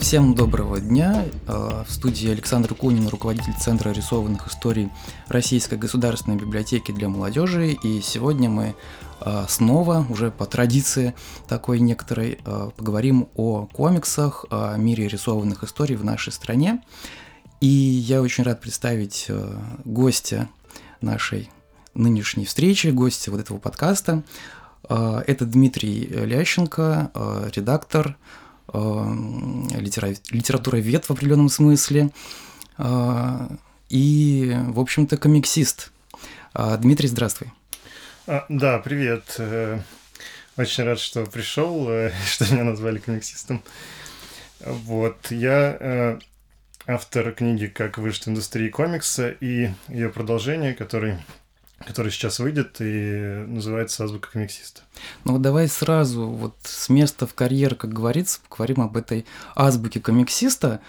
Всем доброго дня. А, в студии Александр Кунин, руководитель Центра рисованных историй Российской государственной библиотеки для молодежи. И сегодня мы а, снова, уже по традиции такой некоторой, поговорим о комиксах, о мире рисованных историй в нашей стране. И я очень рад представить гостя нашей нынешней встречи, гостя вот этого подкаста. Это Дмитрий Лященко, редактор, литера... вет в определенном смысле, а, и, в общем-то, комиксист. А, Дмитрий, здравствуй. А, да, привет. Э, очень рад, что пришел, э, что меня назвали комиксистом. Вот, я э, автор книги «Как выжить в индустрии комикса» и ее продолжение, который который сейчас выйдет и называется «Азбука комиксиста». Ну вот давай сразу вот с места в карьер, как говорится, поговорим об этой азбуке комиксиста.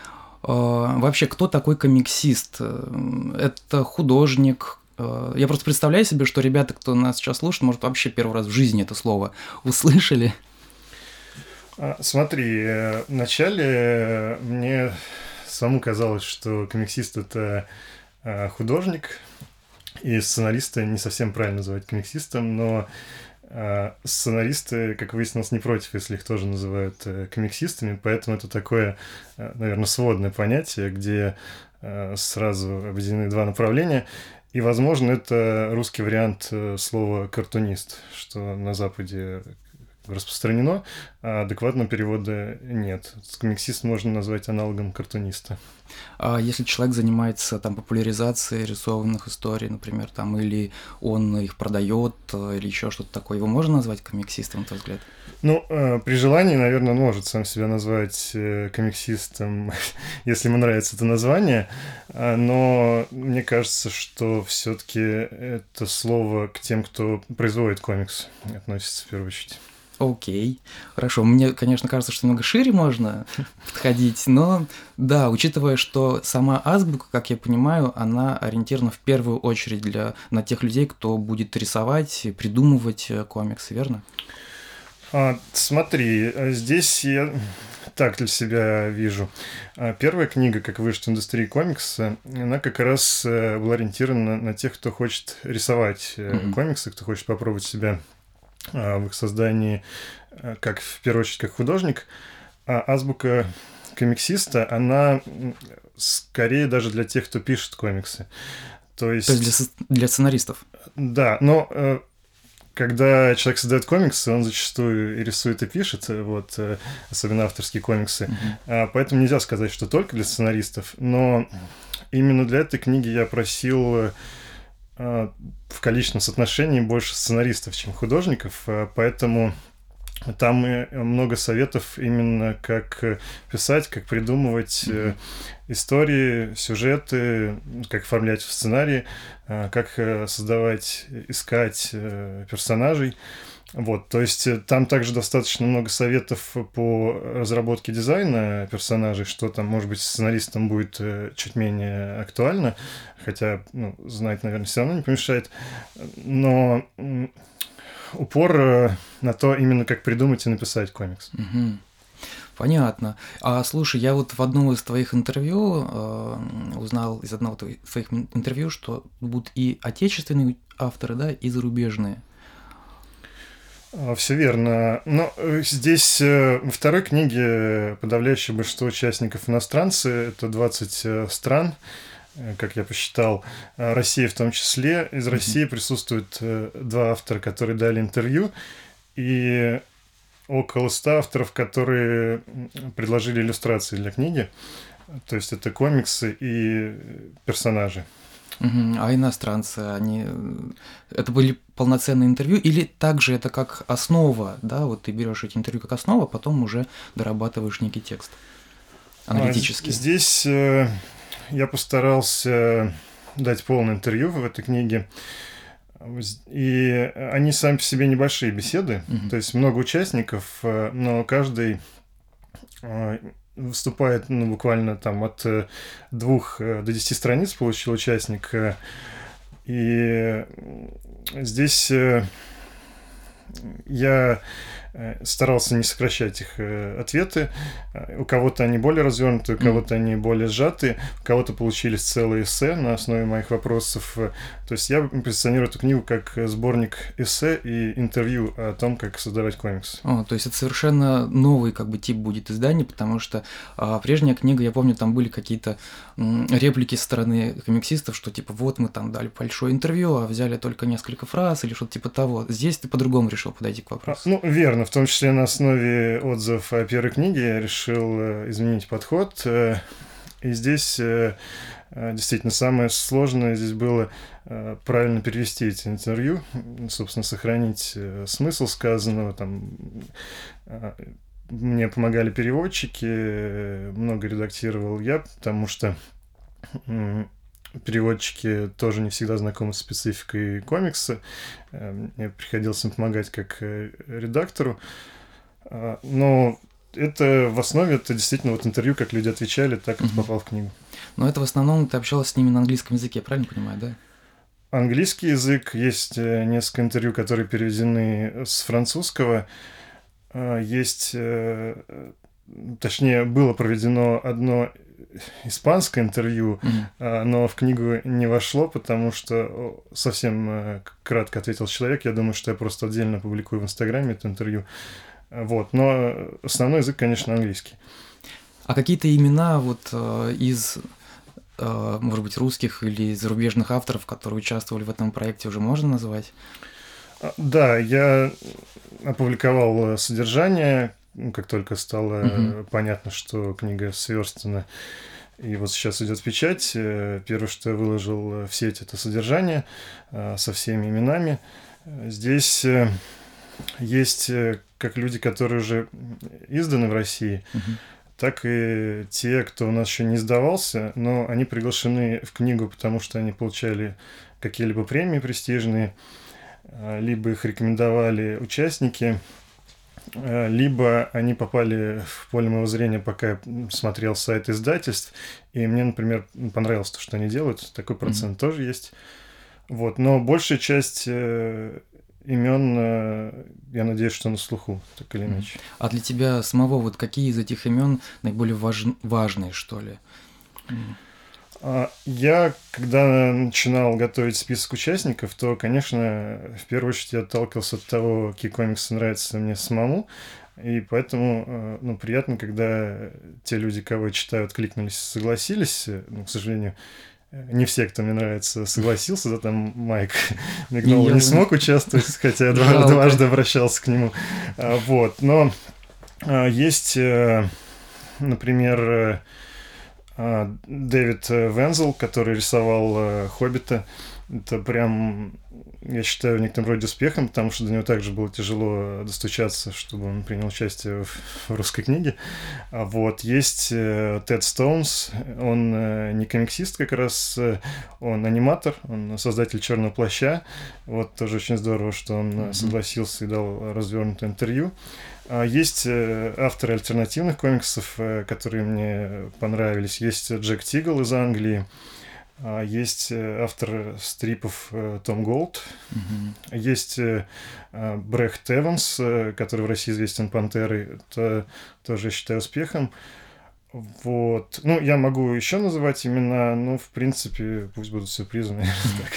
А, вообще, кто такой комиксист? Это художник, а, я просто представляю себе, что ребята, кто нас сейчас слушает, может, вообще первый раз в жизни это слово услышали. А, смотри, э, вначале мне самому казалось, что комиксист – это художник, и сценариста не совсем правильно называть комиксистом, но э, сценаристы, как выяснилось, не против, если их тоже называют э, комиксистами, поэтому это такое, э, наверное, сводное понятие, где э, сразу объединены два направления. И, возможно, это русский вариант э, слова «картунист», что на Западе распространено, а адекватного перевода нет. Комиксист можно назвать аналогом картуниста. А если человек занимается там популяризацией рисованных историй, например, там, или он их продает, или еще что-то такое, его можно назвать комиксистом, на твой взгляд? Ну, э, при желании, наверное, он может сам себя назвать э, комиксистом, если ему нравится это название, а, но мне кажется, что все-таки это слово к тем, кто производит комикс, относится в первую очередь. Окей, хорошо. Мне, конечно, кажется, что немного шире можно подходить, но да, учитывая, что сама азбука, как я понимаю, она ориентирована в первую очередь для, на тех людей, кто будет рисовать, придумывать э, комиксы, верно? А, смотри, здесь я так для себя вижу. А, первая книга, как выжить в индустрии комикса, она как раз э, была ориентирована на тех, кто хочет рисовать mm-hmm. комиксы, кто хочет попробовать себя в их создании, а, как в первую очередь как художник, а азбука комиксиста, она скорее даже для тех, кто пишет комиксы. То есть, То есть для, для сценаристов. Да, но э, когда человек создает комиксы, он зачастую и рисует, и пишет, вот, э, особенно авторские комиксы. Mm-hmm. Поэтому нельзя сказать, что только для сценаристов, но именно для этой книги я просил а, в количественном соотношении больше сценаристов, чем художников, а, поэтому там много советов именно как писать, как придумывать mm-hmm. истории, сюжеты, как оформлять в сценарии, как э, создавать, искать э, персонажей. Вот, то есть э, там также достаточно много советов по разработке дизайна персонажей, что там, может быть, сценаристам будет э, чуть менее актуально, хотя, ну, знать, наверное, все равно не помешает. Но упор э, на то именно, как придумать и написать комикс. Угу. Понятно. А слушай, я вот в одном из твоих интервью э, узнал из одного твоих интервью, что будут и отечественные авторы, да, и зарубежные. А, Все верно. Но э, здесь э, во второй книге подавляющее большинство участников иностранцы, это 20 э, стран, как я посчитал, Россия в том числе. Из России присутствуют два автора, которые дали интервью, и около 100 авторов, которые предложили иллюстрации для книги. То есть это комиксы и персонажи. Угу. А иностранцы, они... Это были полноценные интервью или также это как основа, да, вот ты берешь эти интервью как основа, а потом уже дорабатываешь некий текст аналитический? А, здесь э, я постарался дать полное интервью в этой книге. И они сами по себе небольшие беседы, угу. то есть много участников, э, но каждый э, выступает ну, буквально там от э, двух до десяти страниц получил участник. И здесь я старался не сокращать их ответы. У кого-то они более развернуты, у кого-то они более сжаты, у кого-то получились целые эссе на основе моих вопросов. То есть я позиционирую эту книгу как сборник эссе и интервью о том, как создавать комикс. О, то есть это совершенно новый как бы тип будет издания, потому что а, прежняя книга, я помню, там были какие-то реплики со стороны комиксистов, что типа вот мы там дали большое интервью, а взяли только несколько фраз или что-то типа того. Здесь ты по-другому решил подойти к вопросу. А, ну, верно. В том числе на основе отзывов о первой книге я решил э, изменить подход. Э, и здесь э, действительно самое сложное здесь было правильно перевести эти интервью, собственно, сохранить смысл сказанного, там мне помогали переводчики, много редактировал я, потому что переводчики тоже не всегда знакомы с спецификой комикса. Э, мне приходилось им помогать как э, редактору. А, но это в основе это действительно вот интервью, как люди отвечали, так это попал в книгу. Но это в основном ты общалась с ними на английском языке, правильно понимаю, да? Английский язык, есть э, несколько интервью, которые переведены с французского. А, есть, точнее, было проведено одно испанское интервью, mm-hmm. но в книгу не вошло, потому что совсем э, кратко ответил человек. Я думаю, что я просто отдельно публикую в Инстаграме это интервью. Вот, но основной язык, конечно, английский. А какие-то имена вот э, из может быть, русских или зарубежных авторов, которые участвовали в этом проекте, уже можно назвать? А, да, я опубликовал содержание, как только стало угу. понятно, что книга сверстана, и вот сейчас идет печать, э, первое, что я выложил в сеть, это содержание э, со всеми именами. Здесь есть как люди, которые уже изданы в России, угу. так и те, кто у нас еще не издавался, но они приглашены в книгу, потому что они получали какие-либо премии престижные, либо их рекомендовали участники Э, либо они попали в поле моего зрения, пока я смотрел сайт издательств, и мне, например, понравилось то, что они делают, такой процент mm-hmm. тоже есть. Вот, но большая часть э, имен, э, я надеюсь, что на слуху, так или иначе. А для тебя самого вот какие из этих имен наиболее важ... важные, что ли? А, я, когда начинал готовить список участников, то, конечно, в первую очередь я отталкивался от того, какие комиксы нравятся мне самому, и поэтому, э, ну, приятно, когда те люди, кого я читаю, откликнулись, согласились. Ну, к сожалению, не все, кто мне нравится, согласился, да, там Майк Мигнол не, смог участвовать, хотя я дважды обращался к нему. А, вот, но а, есть, э, например, а, Дэвид э, Вензел, который рисовал э, «Хоббита», это прям, я считаю, в некотором роде успехом, потому что до него также было тяжело достучаться, чтобы он принял участие в, русской книге. А вот есть э, Тед Стоунс, он не комиксист как раз, он аниматор, он создатель «Черного плаща». Вот тоже очень здорово, что он согласился и дал развернутое интервью. А есть э, авторы альтернативных комиксов, э, которые мне понравились. Есть Джек Тигл из Англии. А есть э, автор стрипов Том Голд. Mm-hmm. Есть Брехт Эванс, который в России известен Пантерой. Это тоже, я считаю, успехом. Вот. Ну, я могу еще называть имена, но, в принципе, пусть будут сюрпризы, наверное, так.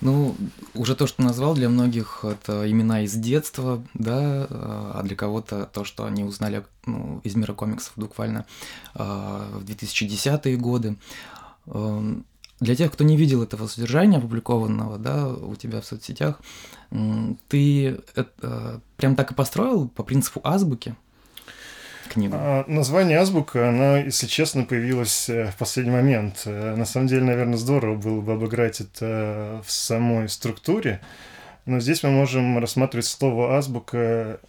Ну, уже то, что назвал, для многих это имена из детства, да, а для кого-то то, что они узнали ну, из мира комиксов буквально а, в 2010-е годы. Эм, для тех, кто не видел этого содержания опубликованного, да, у тебя в соцсетях, ты это, прям так и построил по принципу азбуки? Книгу? А, название азбука, оно, если честно, появилось э, в последний момент. Э, на самом деле, наверное, здорово было бы обыграть это в самой структуре, но здесь мы можем рассматривать слово азбука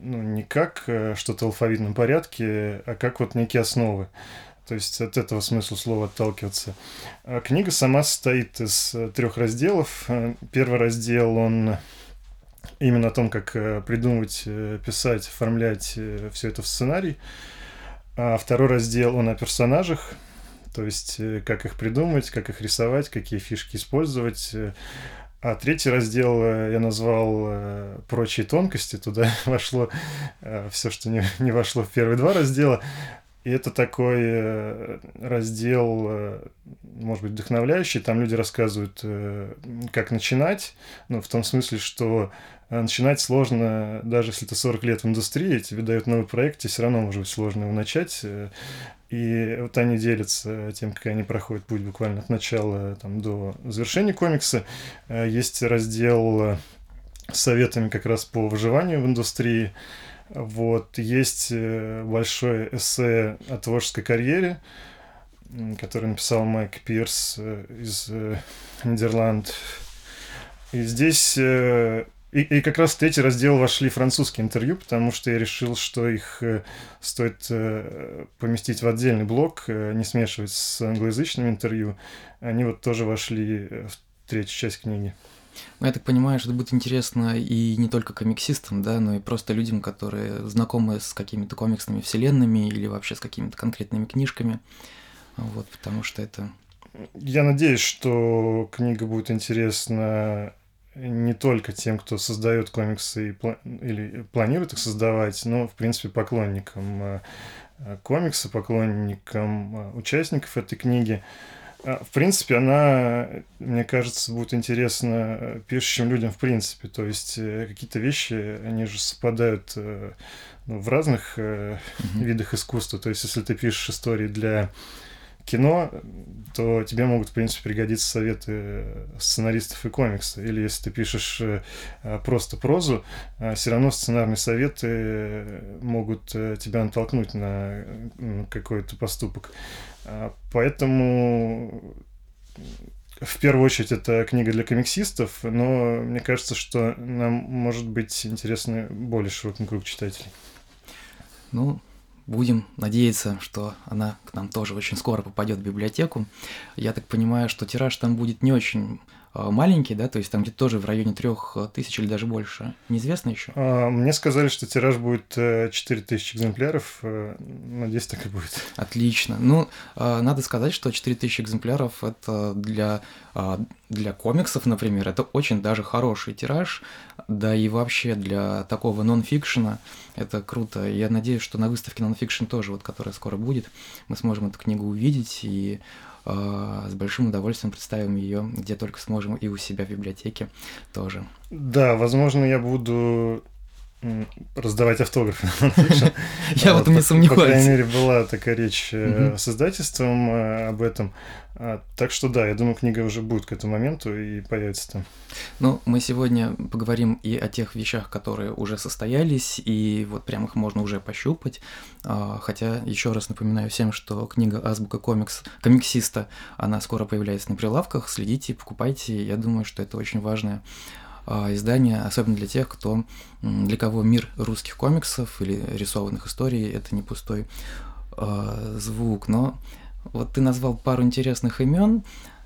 ну, не как э, что-то в алфавитном порядке, а как вот некие основы. То есть от этого смысла слова отталкиваться. А книга сама состоит из трех разделов. Первый раздел, он именно о том, как э, придумывать, э, писать, оформлять э, все это в сценарий. А второй раздел, он о персонажах, то есть как их придумать, как их рисовать, какие фишки использовать. А третий раздел я назвал «Прочие тонкости». Туда вошло все, что не, не вошло в первые два раздела. И это такой раздел, может быть, вдохновляющий. Там люди рассказывают, как начинать. Ну, в том смысле, что начинать сложно, даже если ты 40 лет в индустрии, тебе дают новый проект, тебе все равно может быть сложно его начать. Э, и вот они делятся тем, как они проходят путь буквально от начала там, до завершения комикса. Э, есть раздел э, с советами как раз по выживанию в индустрии. Вот. Есть большое эссе о творческой карьере, который написал Майк Пирс из Нидерланд. И здесь и, и как раз в третий раздел вошли французские интервью, потому что я решил, что их э, стоит э, поместить в отдельный блок, э, не смешивать с англоязычными интервью. Они вот тоже вошли в третью часть книги. Ну, я так понимаю, что это будет интересно и не только комиксистам, да, но и просто людям, которые знакомы с какими-то комиксными вселенными или вообще с какими-то конкретными книжками. Вот, потому что это... Я надеюсь, что книга будет интересна не только тем, кто создает комиксы и пла- или планирует их создавать, но, в принципе, поклонникам э, комикса, поклонникам э, участников этой книги. А, в принципе, она, мне кажется, будет интересна пишущим людям в принципе. То есть какие-то вещи, они же совпадают ну, в разных mm-hmm. видах искусства. То есть если ты пишешь истории для кино, то тебе могут, в принципе, пригодиться советы сценаристов и комикса. Или если ты пишешь э, просто прозу, э, все равно сценарные советы могут э, тебя натолкнуть на какой-то поступок. А, поэтому в первую очередь это книга для комиксистов, но мне кажется, что нам может быть интересно более широкий круг читателей. Ну, Будем надеяться, что она к нам тоже очень скоро попадет в библиотеку. Я так понимаю, что тираж там будет не очень маленький, да, то есть там где-то тоже в районе трех тысяч или даже больше. Неизвестно еще? А, мне сказали, что тираж будет 4 э, экземпляров. Э, надеюсь, так и будет. Отлично. Ну, а, надо сказать, что 4 тысячи экземпляров это для, для комиксов, например, это очень даже хороший тираж. Да и вообще для такого нон-фикшена это круто. Я надеюсь, что на выставке нон-фикшн тоже, вот, которая скоро будет, мы сможем эту книгу увидеть и э, с большим удовольствием представим ее, где только сможем, и у себя в библиотеке тоже. Да, возможно, я буду раздавать автографы. Я в этом не сомневаюсь. По крайней мере, была такая речь э, с издательством э, об этом. А, так что да, я думаю, книга уже будет к этому моменту и появится там. Ну, мы сегодня поговорим и о тех вещах, которые уже состоялись, и вот прям их можно уже пощупать. А, хотя еще раз напоминаю всем, что книга Азбука комикс комиксиста, она скоро появляется на прилавках. Следите, покупайте. Я думаю, что это очень важная издание, особенно для тех, кто, для кого мир русских комиксов или рисованных историй это не пустой э, звук. Но вот ты назвал пару интересных имен,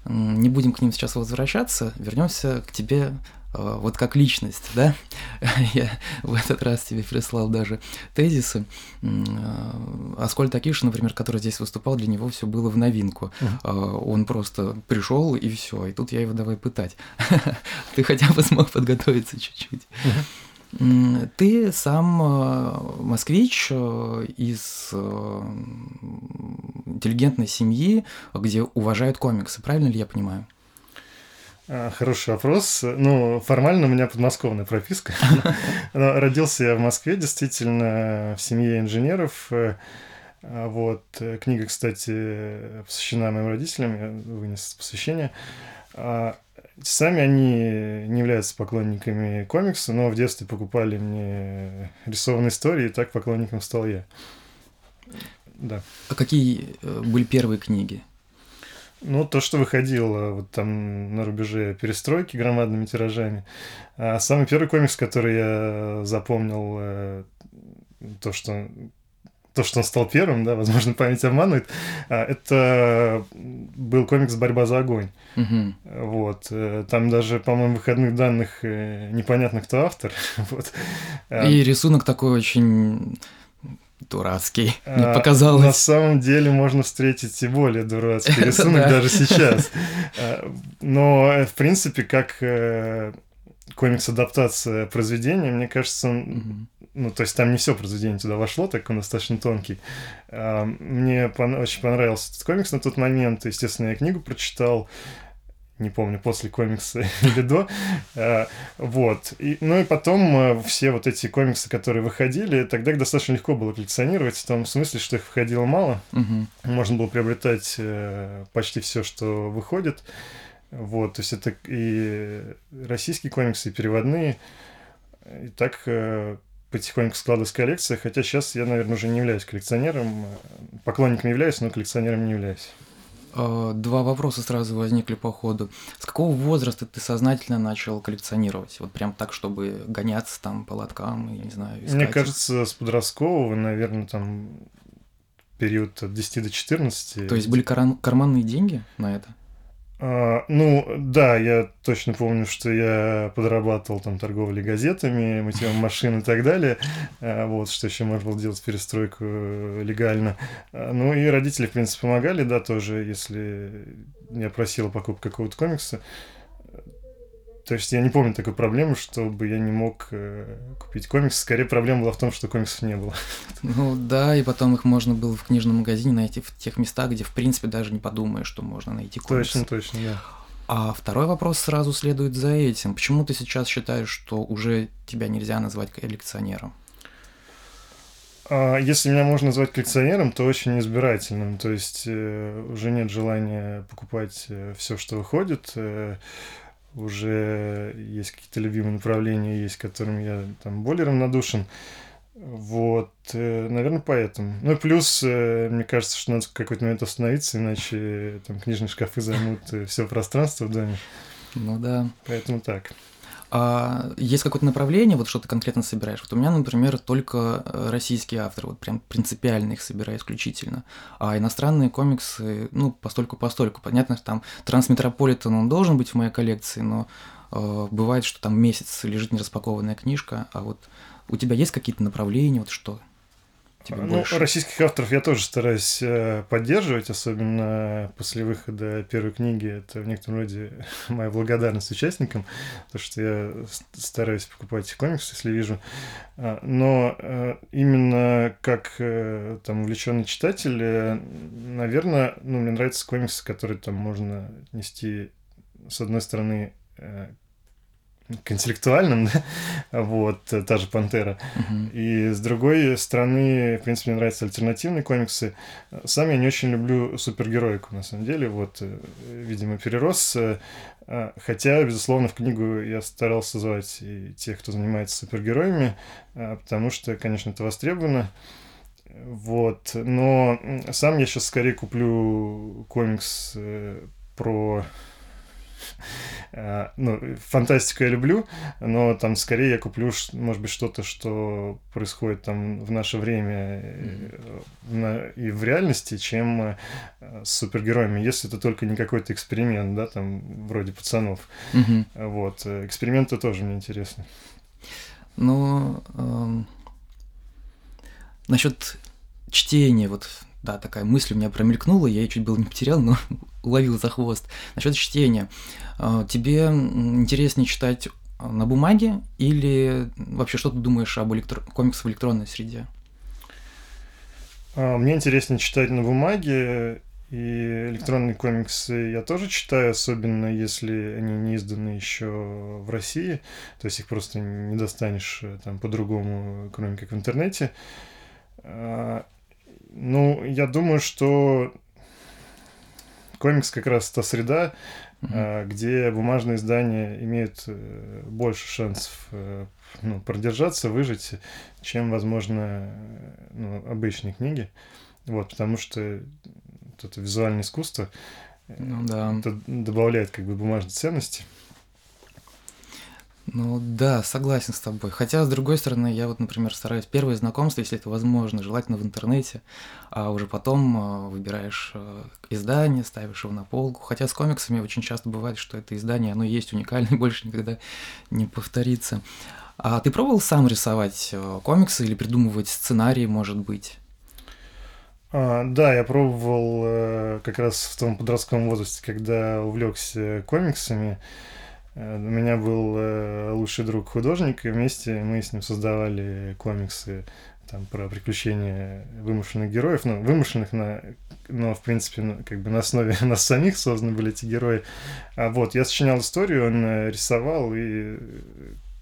не будем к ним сейчас возвращаться, вернемся к тебе вот как личность, да, я в этот раз тебе прислал даже тезисы. Э, Аскольд Акиш, например, который здесь выступал, для него все было в новинку. Uh-huh. Он просто пришел и все, и тут я его давай пытать. Ты хотя бы смог подготовиться чуть-чуть. Uh-huh. Ты сам москвич из интеллигентной семьи, где уважают комиксы, правильно ли я понимаю? А, хороший вопрос. Ну, формально у меня подмосковная прописка. Родился я в Москве, действительно, в семье инженеров. А, вот. Книга, кстати, посвящена моим родителям, я вынес посвящение. А, сами они не являются поклонниками комикса, но в детстве покупали мне рисованные истории, и так поклонником стал я. Да. А какие э, были первые книги? Ну, то, что выходило вот там на рубеже перестройки громадными тиражами. А самый первый комикс, который я запомнил, э, то, что то, что он стал первым, да, возможно, память обманывает, а, это был комикс «Борьба за огонь». Угу. Вот. Э, там даже, по-моему, выходных данных э, непонятно, кто автор. вот. И рисунок такой очень Дурацкий, а, показалось. На самом деле можно встретить и более дурацкий рисунок даже сейчас. А, но, э, в принципе, как э, комикс-адаптация произведения, мне кажется, ну, то есть там не все произведение туда вошло, так он достаточно тонкий. А, мне очень понравился этот комикс на тот момент. Естественно, я книгу прочитал не помню, после комикса или до. А, вот. И, ну и потом а, все вот эти комиксы, которые выходили, тогда их достаточно легко было коллекционировать, в том смысле, что их выходило мало. Угу. Можно было приобретать э, почти все, что выходит. Вот, то есть это и российские комиксы, и переводные. И так э, потихоньку складывалась коллекция, хотя сейчас я, наверное, уже не являюсь коллекционером. Поклонником являюсь, но коллекционером не являюсь. Э, два вопроса сразу возникли по ходу. С какого возраста ты сознательно начал коллекционировать? Вот прям так, чтобы гоняться там по лоткам, я не знаю, искать Мне кажется, с подросткового, наверное, там период от 10 до 14. То есть были карманные деньги на это? А, ну, да, я точно помню, что я подрабатывал там торговлей газетами, мытьем машин и так далее. А, вот, что еще можно было делать перестройку э, легально. А, ну, и родители, в принципе, помогали, да, тоже, если я просил покупку какого-то комикса. То есть я не помню такой проблемы, чтобы я не мог э, купить комиксы. Скорее проблема была в том, что комиксов не было. Ну да, и потом их можно было в книжном магазине найти в тех местах, где в принципе даже не подумаешь, что можно найти комиксы. Точно, точно, да. А второй вопрос сразу следует за этим. Почему ты сейчас считаешь, что уже тебя нельзя назвать коллекционером? А, если меня можно назвать коллекционером, то очень избирательным. То есть э, уже нет желания покупать э, все, что выходит. Э, уже есть какие-то любимые направления, есть, которым я там более равнодушен. Вот, э, наверное, поэтому. Ну и плюс, э, мне кажется, что надо в какой-то момент остановиться, иначе там книжные шкафы займут э, все пространство в доме. Ну да. Поэтому так. А есть какое-то направление, вот что ты конкретно собираешь? Вот у меня, например, только э, российские авторы, вот прям принципиально их собираю исключительно. А иностранные комиксы, ну, постольку-постольку. Понятно, что там Трансметрополитен, он должен быть в моей коллекции, но э, бывает, что там месяц лежит нераспакованная книжка, а вот у тебя есть какие-то направления, вот что? Тебе ну, больше? Российских авторов я тоже стараюсь э, поддерживать, особенно после выхода первой книги. Это в некотором роде моя благодарность участникам, то что я стараюсь покупать комиксы, если вижу. А, но э, именно как э, там увлеченный читатель, наверное, ну, мне нравятся комиксы, которые там можно нести, с одной стороны, к интеллектуальным, да? вот, та же «Пантера». Uh-huh. И с другой стороны, в принципе, мне нравятся альтернативные комиксы. Сам я не очень люблю супергероику, на самом деле, вот, э, видимо, перерос. Э, хотя, безусловно, в книгу я старался звать и тех, кто занимается супергероями, э, потому что, конечно, это востребовано. Вот, но сам я сейчас скорее куплю комикс про Э, ну, фантастику я люблю, но там скорее я куплю, может быть, что-то, что происходит там в наше время mm-hmm. и в реальности, чем э, с супергероями, если это только не какой-то эксперимент, да, там, вроде пацанов. Вот, эксперименты тоже мне интересны. Ну, эм... насчет чтения, вот да, такая мысль у меня промелькнула, я ее чуть было не потерял, но уловил за хвост. Насчет чтения. А, тебе интереснее читать на бумаге или вообще что ты думаешь об электро... комиксах в электронной среде? А, мне интереснее читать на бумаге, и электронные комиксы я тоже читаю, особенно если они не изданы еще в России, то есть их просто не достанешь э, там по-другому, кроме как в интернете. Ну, я думаю, что комикс как раз та среда, mm-hmm. где бумажные издания имеют э, больше шансов э, ну, продержаться, выжить, чем, возможно, ну, обычные книги. Вот, потому что это визуальное искусство ну, да. это добавляет как бы бумажной ценности. Ну да, согласен с тобой. Хотя, с другой стороны, я вот, например, стараюсь первое знакомство, если это возможно, желательно в интернете, а уже потом э, выбираешь э, издание, ставишь его на полку. Хотя с комиксами очень часто бывает, что это издание, оно есть уникальное, больше никогда не повторится. А ты пробовал сам рисовать э, комиксы или придумывать сценарии, может быть? А, да, я пробовал как раз в том подростковом возрасте, когда увлекся комиксами. У меня был э, лучший друг художник, и вместе мы с ним создавали комиксы там, про приключения вымышленных героев, ну, вымышленных, на, но, в принципе, ну, как бы на основе нас самих созданы были эти герои. А вот, я сочинял историю, он э, рисовал, и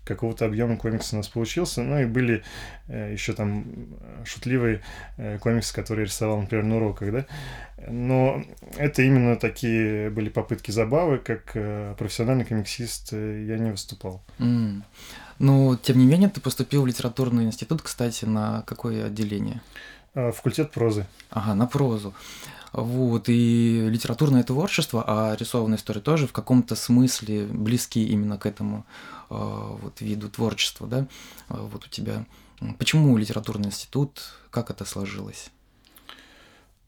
какого-то объема комикса у нас получился. Ну и были э, еще там шутливые э, комиксы, которые рисовал, например, на уроках, да. Но это именно такие были попытки забавы, как э, профессиональный комиксист э, я не выступал. Mm. Ну, тем не менее, ты поступил в литературный институт, кстати, на какое отделение? Э, факультет прозы. Ага, на прозу. Вот, и литературное творчество, а рисованная история тоже в каком-то смысле близки именно к этому э, вот виду творчества, да? А, вот у тебя. Почему литературный институт? Как это сложилось?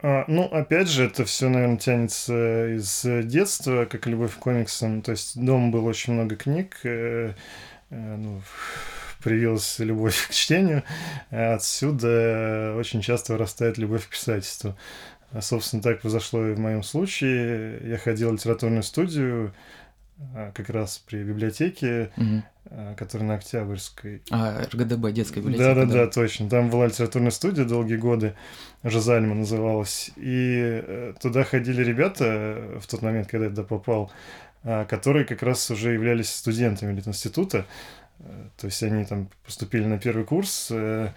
А, ну, опять же, это все, наверное, тянется из детства, как и любовь к комиксам. То есть дома было очень много книг, э, э, ну, привилась любовь к чтению, отсюда очень часто вырастает любовь к писательству. А, собственно, так произошло и в моем случае. Я ходил в литературную студию а, как раз при библиотеке, угу. которая на Октябрьской. А, РГДБ, детская библиотека. Да-да-да, точно. Там была литературная студия долгие годы, Жазальма называлась. И э, туда ходили ребята в тот момент, когда я туда попал, которые как раз уже являлись студентами института. Э, то есть они там поступили на первый курс, э,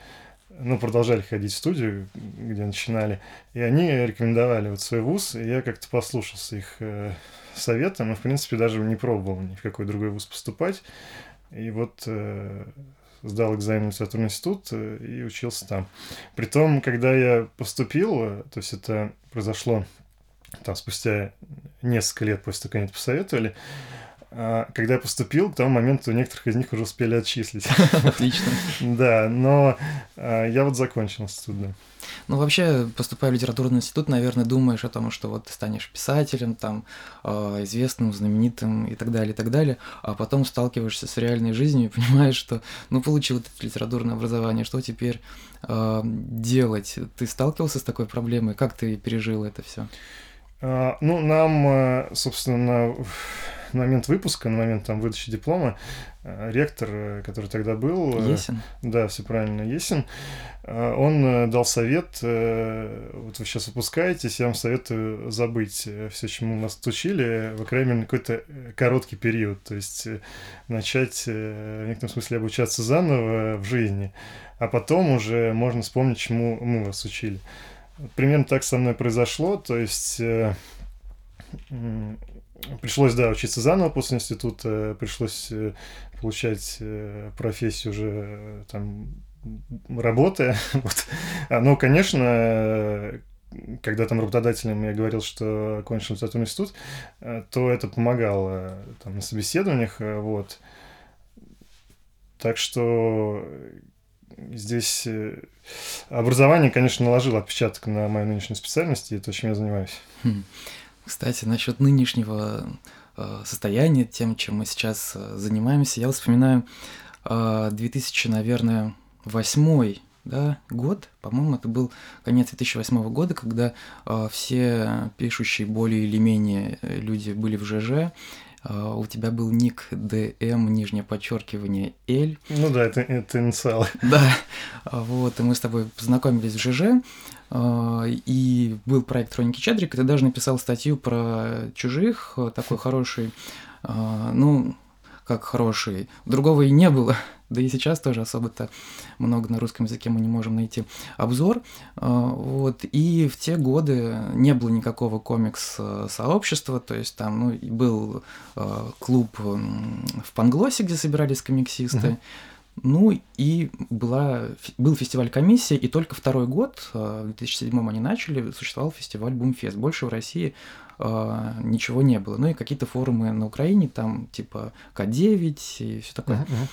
ну, продолжали ходить в студию, где начинали, и они рекомендовали вот свой вуз, и я как-то послушался их э, советам, и, в принципе, даже не пробовал ни в какой другой вуз поступать, и вот э, сдал экзамен в литературный институт э, и учился там. Притом, когда я поступил, э, то есть это произошло там спустя несколько лет после того, как они это посоветовали, а, когда я поступил, к тому моменту некоторых из них уже успели отчислить. Отлично. Да, но а, я вот закончил институт, да. Ну, вообще, поступая в литературный институт, наверное, думаешь о том, что вот ты станешь писателем, там, а, известным, знаменитым и так далее, и так далее, а потом сталкиваешься с реальной жизнью и понимаешь, что, ну, получил это литературное образование, что теперь делать? Ты сталкивался с такой проблемой? Как ты пережил это все? Ну, нам, собственно, на момент выпуска, на момент там выдачи диплома, э, ректор, э, который тогда был... Э, Есин. Да, все правильно, Есин. Он дал совет, вот вы сейчас выпускаетесь, я вам советую забыть все, чему вас учили, в крайней мере, какой-то короткий период, то есть начать в некотором смысле обучаться заново в жизни, а потом уже можно вспомнить, чему мы вас учили. Примерно так со мной произошло, то есть Пришлось, да, учиться заново после института, пришлось э, получать э, профессию уже э, там работая. вот. А, ну, конечно, когда там работодателям я говорил, что окончил литературный институт, то это помогало там на собеседованиях, вот. Так что здесь образование, конечно, наложило отпечаток на мою нынешнюю специальность, и то, чем я занимаюсь. Хм. Кстати, насчет нынешнего э, состояния, тем, чем мы сейчас э, занимаемся, я вспоминаю 2000, э, наверное, восьмой да, год, по-моему, это был конец 2008 года, когда все пишущие более или менее люди были в ЖЖ, у тебя был ник DM, нижнее подчеркивание L. Ну да, это, это инициалы. Да, вот, и мы с тобой познакомились в ЖЖ, а, и был проект Хроники Чадрик, и ты даже написал статью про чужих, такой хороший, а, ну, как хороший. Другого и не было, да и сейчас тоже особо-то много на русском языке мы не можем найти обзор. А, вот. И в те годы не было никакого комикс-сообщества, то есть там ну, был клуб в Панглосе, где собирались комиксисты, uh-huh. Ну и была, был фестиваль комиссия, и только второй год, э, в 2007 они начали, существовал фестиваль Бумфест. Больше в России э, ничего не было. Ну и какие-то форумы на Украине, там типа К9 и все такое. Uh-huh.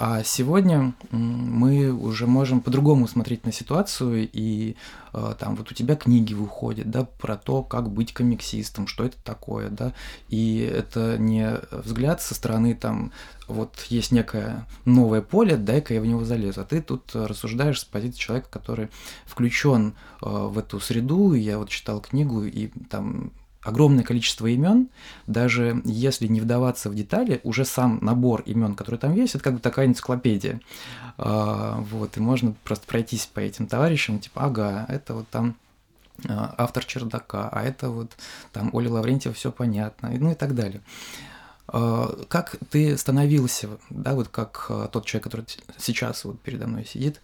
А сегодня мы уже уже можем по-другому смотреть на ситуацию, и э, там вот у тебя книги выходят, да, про то, как быть комиксистом, что это такое, да, и это не взгляд со стороны там вот есть некое новое поле, дай-ка я в него залезу. А ты тут рассуждаешь с позиции человека, который включен э, в эту среду. Я вот читал книгу, и там огромное количество имен, даже если не вдаваться в детали, уже сам набор имен, который там есть, это как бы такая энциклопедия. А, вот, и можно просто пройтись по этим товарищам, типа, ага, это вот там а, автор чердака, а это вот там Оля Лаврентьева, все понятно, ну и так далее. А, как ты становился, да, вот как а, тот человек, который сейчас вот передо мной сидит,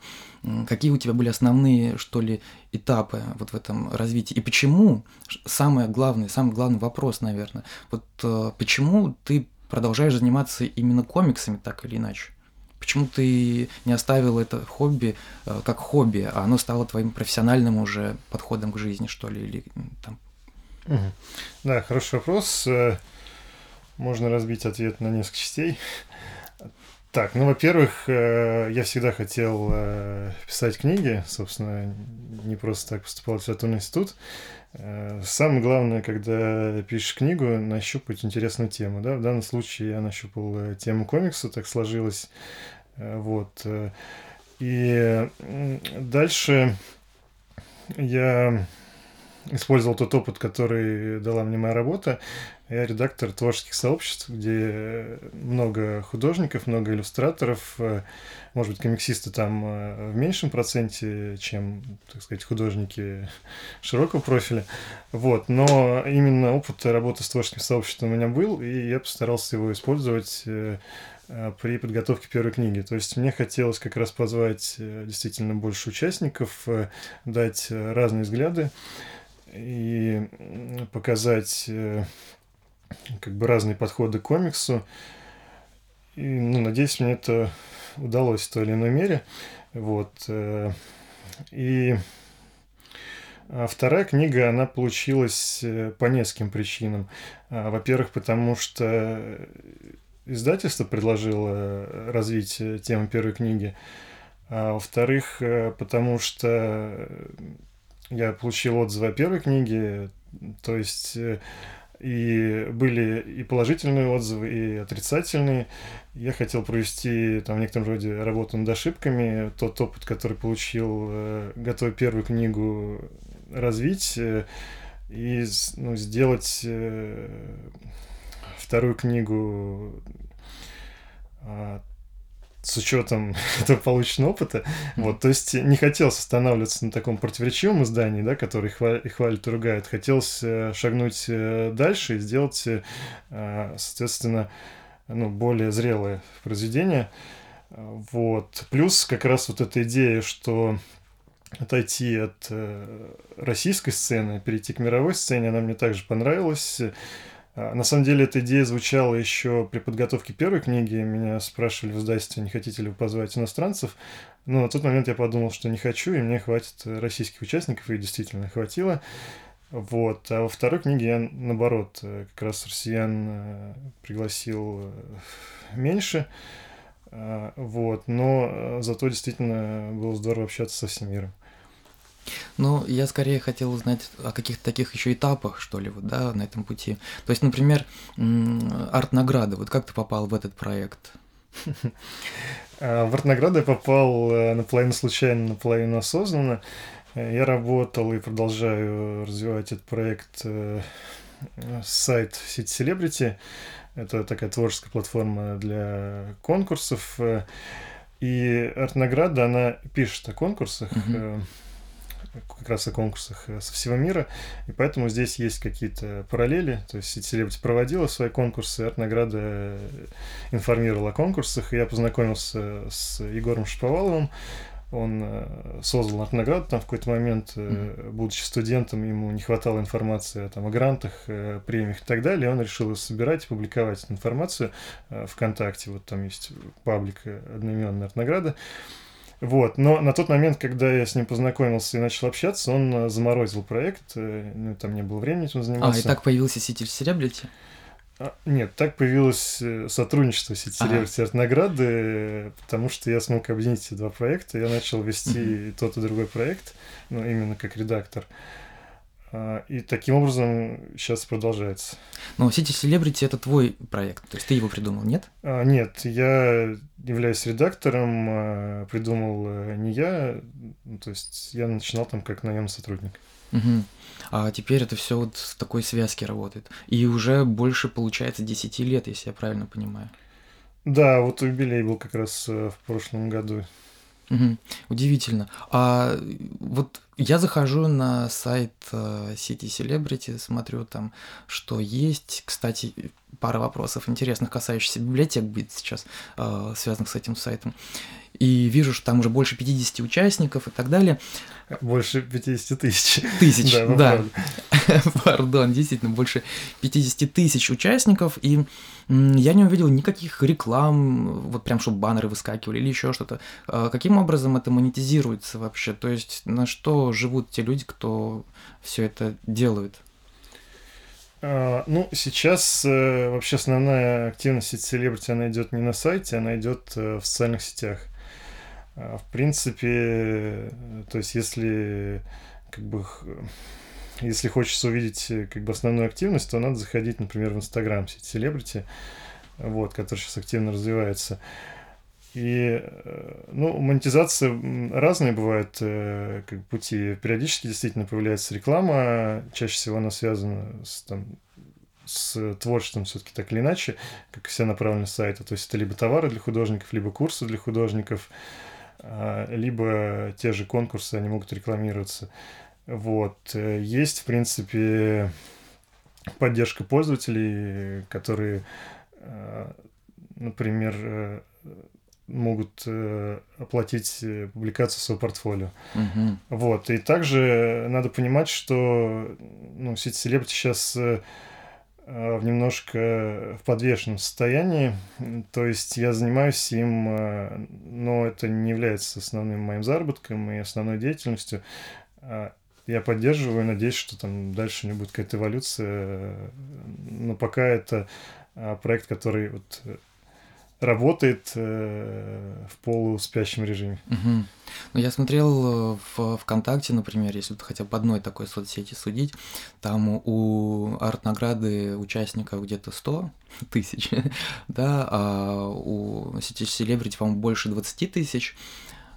какие у тебя были основные, что ли, этапы вот в этом развитии, и почему, самое главное, самый главный вопрос, наверное, вот а, почему ты продолжаешь заниматься именно комиксами так или иначе? Почему ты не оставил это хобби как хобби, а оно стало твоим профессиональным уже подходом к жизни, что ли, или там? Да, хороший вопрос. Можно разбить ответ на несколько частей. Так, ну, во-первых, э, я всегда хотел э, писать книги, собственно, не просто так поступал в литературный институт. Э, самое главное, когда пишешь книгу, нащупать интересную тему, да, в данном случае я нащупал тему комикса, так сложилось, вот. И дальше я использовал тот опыт, который дала мне моя работа. Я редактор творческих сообществ, где много художников, много иллюстраторов, может быть, комиксисты там э, в меньшем проценте, чем, так сказать, художники широкого профиля. Вот. Но именно опыт работы с творческим сообществом у меня был, и я постарался его использовать э, э, при подготовке первой книги. То есть мне хотелось как раз позвать действительно больше участников, дать разные взгляды и показать э, как бы разные подходы к комиксу. И, ну, надеюсь, мне это удалось в той или иной мере. Вот. Э, и а вторая книга, она получилась э, по нескольким причинам. А, во-первых, потому что издательство предложило развить тему первой книги. А во-вторых, потому что я получил отзывы о первой книге, то есть э, и были и положительные отзывы, и отрицательные. Я хотел провести там в некотором роде работу над ошибками, тот опыт, который получил, э, готовя первую книгу, развить э, и ну, сделать вторую книгу а, с учетом этого полученного опыта. Вот, то есть не хотелось останавливаться на таком противоречивом издании, да, который хвалит, и хвалит и ругает. Хотелось э, шагнуть э, дальше и сделать, э, соответственно, ну, более зрелое произведение. Вот. Плюс как раз вот эта идея, что отойти от российской сцены, перейти к мировой сцене, она мне также понравилась. А, на самом деле эта идея звучала еще при подготовке первой книги. Меня спрашивали в издательстве, не хотите ли вы позвать иностранцев. Но на тот момент я подумал, что не хочу, и мне хватит российских участников, и действительно хватило. Вот. А во второй книге я, наоборот, э, как раз россиян э, пригласил э, меньше. А, вот. Но зато действительно было здорово общаться со всем миром. Ну, я скорее хотел узнать о каких-то таких еще этапах, что ли, вот, да, на этом пути. То есть, например, арт-награды. Вот как ты попал в этот проект? А, в арт-награды я попал э, наполовину случайно, наполовину осознанно. Я работал и продолжаю развивать этот проект э, сайт сети Celebrity. Это такая творческая платформа для конкурсов. И арт-награда, она пишет о конкурсах. Uh-huh как раз о конкурсах э, со всего мира, и поэтому здесь есть какие-то параллели, то есть Celebrity проводила свои конкурсы, арт-награда информировала о конкурсах, и я познакомился с Егором Шаповаловым, он э, создал арт-награду там в какой-то момент, mm-hmm. будучи студентом, ему не хватало информации там, о грантах, премиях и так далее, и он решил собирать и публиковать эту информацию ВКонтакте, вот там есть паблик одноименная арт-награда, вот, но на тот момент, когда я с ним познакомился и начал общаться, он э, заморозил проект, э, ну, там не было времени этим заниматься. А, и так появился сеть Celebrity? А, нет, так появилось э, сотрудничество сети Celebrity ага. награды, потому что я смог объединить эти два проекта. Я начал вести тот и другой проект, ну, именно как редактор. А, и таким образом сейчас продолжается. Но City Celebrity это твой проект, то есть ты его придумал, нет? А, нет, я являюсь редактором, а, придумал э, не я, то есть я начинал там как наемный сотрудник. Угу. А теперь это все вот в такой связке работает. И уже больше, получается, 10 лет, если я правильно понимаю. Да, вот юбилей был как раз э, в прошлом году. Угу. Удивительно. А вот я захожу на сайт э, City Celebrity, смотрю там, что есть. Кстати, пара вопросов интересных, касающихся библиотек будет сейчас, э, связанных с этим сайтом и вижу, что там уже больше 50 участников и так далее. Больше 50 тысяч. Тысяч, да. да. Пардон, действительно, больше 50 тысяч участников, и я не увидел никаких реклам, вот прям, чтобы баннеры выскакивали или еще что-то. А каким образом это монетизируется вообще? То есть на что живут те люди, кто все это делают? А, ну, сейчас э, вообще основная активность селебрити, она идет не на сайте, она идет э, в социальных сетях. А, в принципе, то есть если как бы если хочется увидеть как бы основную активность, то надо заходить, например, в Инстаграм сеть селебрити, вот, который сейчас активно развивается. И, э, ну, монетизация разные бывают э, как пути. Периодически действительно появляется реклама, чаще всего она связана с, там, с творчеством все-таки так или иначе, как вся направленность сайта. То есть это либо товары для художников, либо курсы для художников, а, либо те же конкурсы, они могут рекламироваться. Вот. Есть, в принципе, поддержка пользователей, которые, э, например, э, могут оплатить публикацию своего портфолио. Угу. Вот. И также надо понимать, что ну, сеть селебрити сейчас Э, в немножко в подвешенном состоянии. То есть я занимаюсь им, э, но это не является основным моим заработком и основной деятельностью. А я поддерживаю, надеюсь, что там дальше у него будет какая-то эволюция. Но пока это а, проект, который вот работает э, в полуспящем режиме. Угу. Ну, я смотрел э, в ВКонтакте, например, если хотя бы одной такой соцсети судить, там у арт-награды участников где-то 100 тысяч, да, а у сети Celebrity, по-моему, больше 20 тысяч.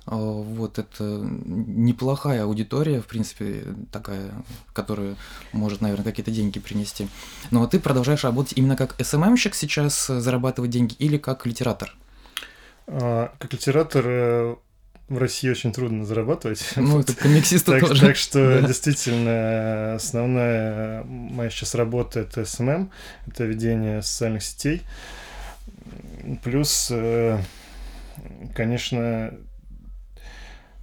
А, вот это неплохая аудитория, в принципе, такая, которая может, наверное, какие-то деньги принести. Но ты продолжаешь работать именно как SMM щик сейчас, э, зарабатывать деньги, или как литератор? А, как литератор э, в России очень трудно зарабатывать. Ну, это комиксисты так, тоже. Так что да. действительно основная моя сейчас работа это SMM, это ведение социальных сетей. Плюс, э, конечно,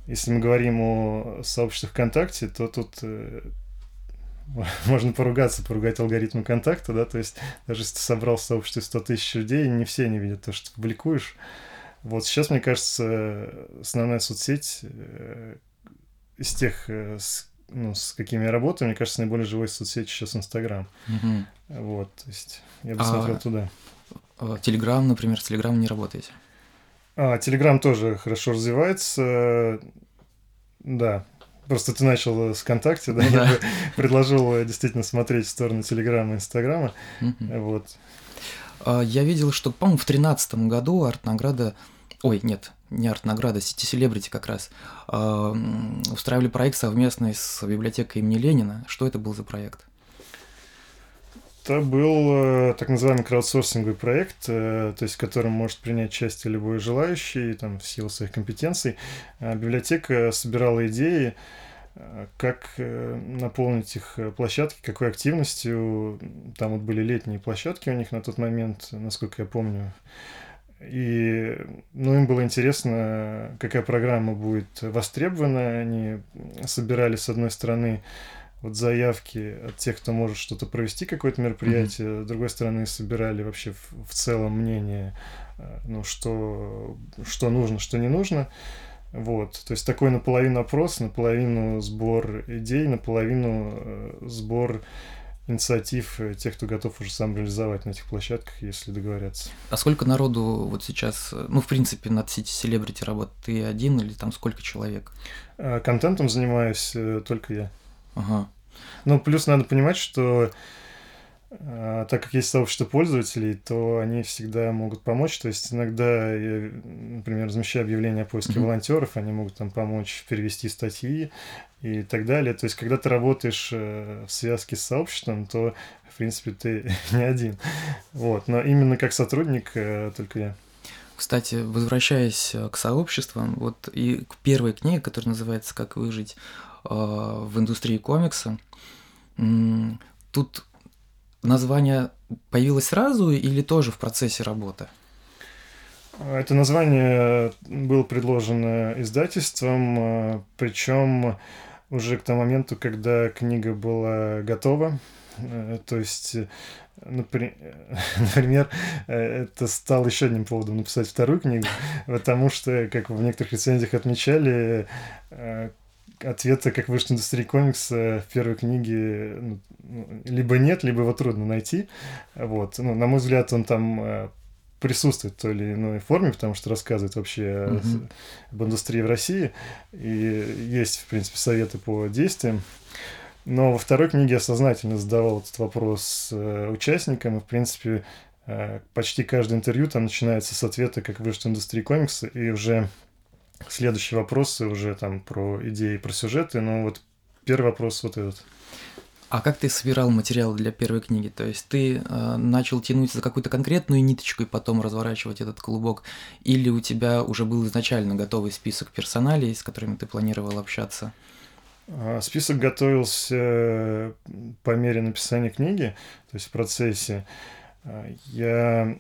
если мы говорим о сообществах ВКонтакте, то тут э, можно поругаться, поругать алгоритмы контакта, да, то есть даже если ты собрал в сообществе 100 тысяч людей, не все не видят то, что ты публикуешь. Вот сейчас, мне кажется, основная соцсеть э, из тех, э, с, ну, с какими я работаю, мне кажется, наиболее живой соцсеть сейчас Инстаграм. Угу. Вот, то есть я бы а, смотрел туда. Телеграм, например, с Телеграмом не работаете? А, Телеграм тоже хорошо развивается. Да, Просто ты начал с ВКонтакте, да? да. Я предложил действительно смотреть в сторону Телеграма и Инстаграма. Угу. Вот. А, я видел, что, по-моему, в тринадцатом году арт-награда... Ой, нет, не арт-награда, City Celebrity как раз. А, устраивали проект совместный с библиотекой имени Ленина. Что это был за проект? Это был э, так называемый краудсорсинговый проект, э, то есть в котором может принять участие любой желающий там, в силу своих компетенций. А библиотека собирала идеи, э, как наполнить их площадки, какой активностью. Там вот были летние площадки у них на тот момент, насколько я помню. И ну, им было интересно, какая программа будет востребована. Они собирали, с одной стороны, вот заявки от тех, кто может что-то провести, какое-то мероприятие. Mm-hmm. С другой стороны, собирали вообще в, в целом мнение, э, ну, что, что нужно, что не нужно. Вот, то есть такой наполовину опрос, наполовину сбор идей, наполовину э, сбор инициатив тех, кто готов уже сам реализовать на этих площадках, если договорятся. А сколько народу вот сейчас, э, ну, в принципе, над City Celebrity работает? Ты один или там сколько человек? Контентом занимаюсь только я. Ага. Ну, плюс надо понимать, что а, так как есть сообщество пользователей, то они всегда могут помочь. То есть иногда я, например, размещаю объявление о поиске mm-hmm. волонтеров, они могут там помочь перевести статьи и так далее. То есть, когда ты работаешь э, в связке с сообществом, то, в принципе, ты не один. Вот. Но именно как сотрудник э, только я. Кстати, возвращаясь к сообществам, вот и к первой книге, которая называется «Как выжить в индустрии комикса», тут название появилось сразу или тоже в процессе работы? Это название было предложено издательством, причем уже к тому моменту, когда книга была готова. То есть, например, это стало еще одним поводом написать вторую книгу, потому что, как в некоторых рецензиях отмечали, ответа, как вышла индустрия комикса в первой книге, ну, ну, либо нет, либо его трудно найти. Вот. Ну, на мой взгляд, он там э, присутствует в той или иной форме, потому что рассказывает вообще mm-hmm. об индустрии в России, и есть, в принципе, советы по действиям. Но во второй книге я сознательно задавал этот вопрос э, участникам, и, в принципе, почти каждое интервью там начинается с ответа, как вышла индустрия комикса, и уже Следующие вопросы уже там про идеи, про сюжеты, но вот первый вопрос вот этот. А как ты собирал материал для первой книги? То есть ты э, начал тянуть за какую-то конкретную ниточку и потом разворачивать этот клубок? Или у тебя уже был изначально готовый список персоналей, с которыми ты планировал общаться? А, список готовился э, по мере написания книги, то есть в процессе. Я,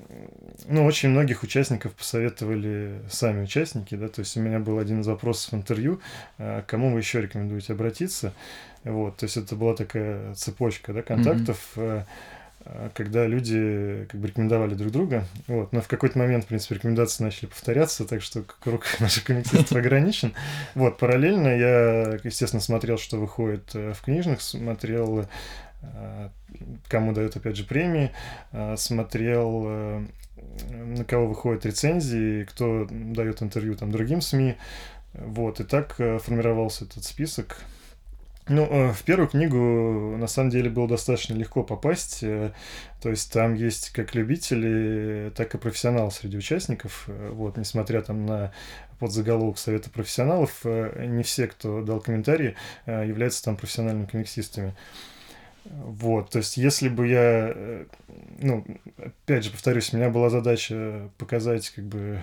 ну, очень многих участников посоветовали сами участники, да, то есть у меня был один из вопросов интервью, а, кому вы еще рекомендуете обратиться, вот, то есть это была такая цепочка, да, контактов, mm-hmm. Когда люди как бы рекомендовали друг друга, вот, но в какой-то момент, в принципе, рекомендации начали повторяться, так что круг наших комитетов ограничен, вот, параллельно я, естественно, смотрел, что выходит э, в книжных, смотрел Э, кому дают, опять же, премии, э, смотрел, э, на кого выходят рецензии, кто дает интервью там другим СМИ. Вот, и так формировался этот список. Ну, в первую книгу, на самом деле, было достаточно легко попасть. То есть там есть как любители, так и профессионалы среди участников. Вот, несмотря там на подзаголовок Совета профессионалов, не все, кто дал комментарии, являются там профессиональными комиксистами. Вот, то есть, если бы я, э, ну, опять же, повторюсь, у меня была задача показать, как бы,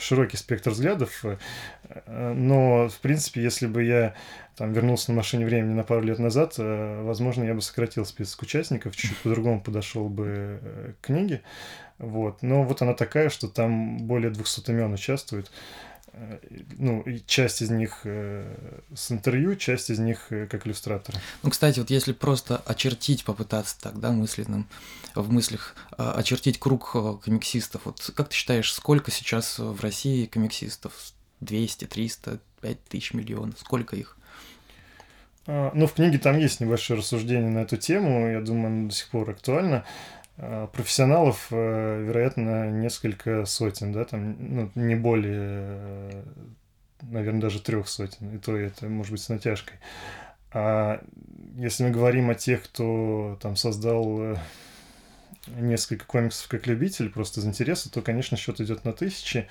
широкий спектр взглядов, э, но, в принципе, если бы я там вернулся на машине времени на пару лет назад, э, возможно, я бы сократил список участников, чуть-чуть по-другому подошел бы к книге, вот, но вот она такая, что там более 200 имен участвует, Э, ну, и часть из них э, с интервью, часть из них э, как иллюстраторы. Ну, кстати, вот если просто очертить, попытаться так, да, мысленным, в мыслях, а, очертить круг комиксистов, вот как ты считаешь, сколько сейчас в России комиксистов? 200, 300, 5 тысяч миллионов? Сколько их? А, ну, в книге там есть небольшое рассуждение на эту тему, я думаю, оно до сих пор актуально. А, профессионалов, вероятно, несколько сотен, да, там, ну, не более, наверное, даже трех сотен, и то это может быть с натяжкой. А если мы говорим о тех, кто там создал несколько комиксов как любитель, просто из интереса, то, конечно, счет идет на тысячи.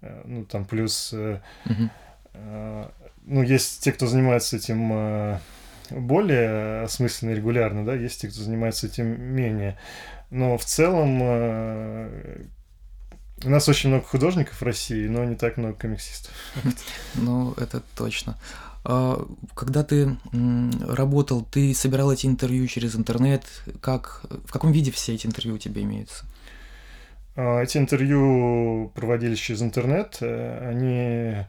Э, ну, там плюс... Mm-hmm. Ну, есть те, кто занимается этим более осмысленно и регулярно, да, есть те, кто занимается этим менее. Но в целом у нас очень много художников в России, но не так много комиксистов. Ну, это точно. А, когда ты работал, ты собирал эти интервью через интернет. Как, в каком виде все эти интервью у тебя имеются? А, эти интервью проводились через интернет. Э, они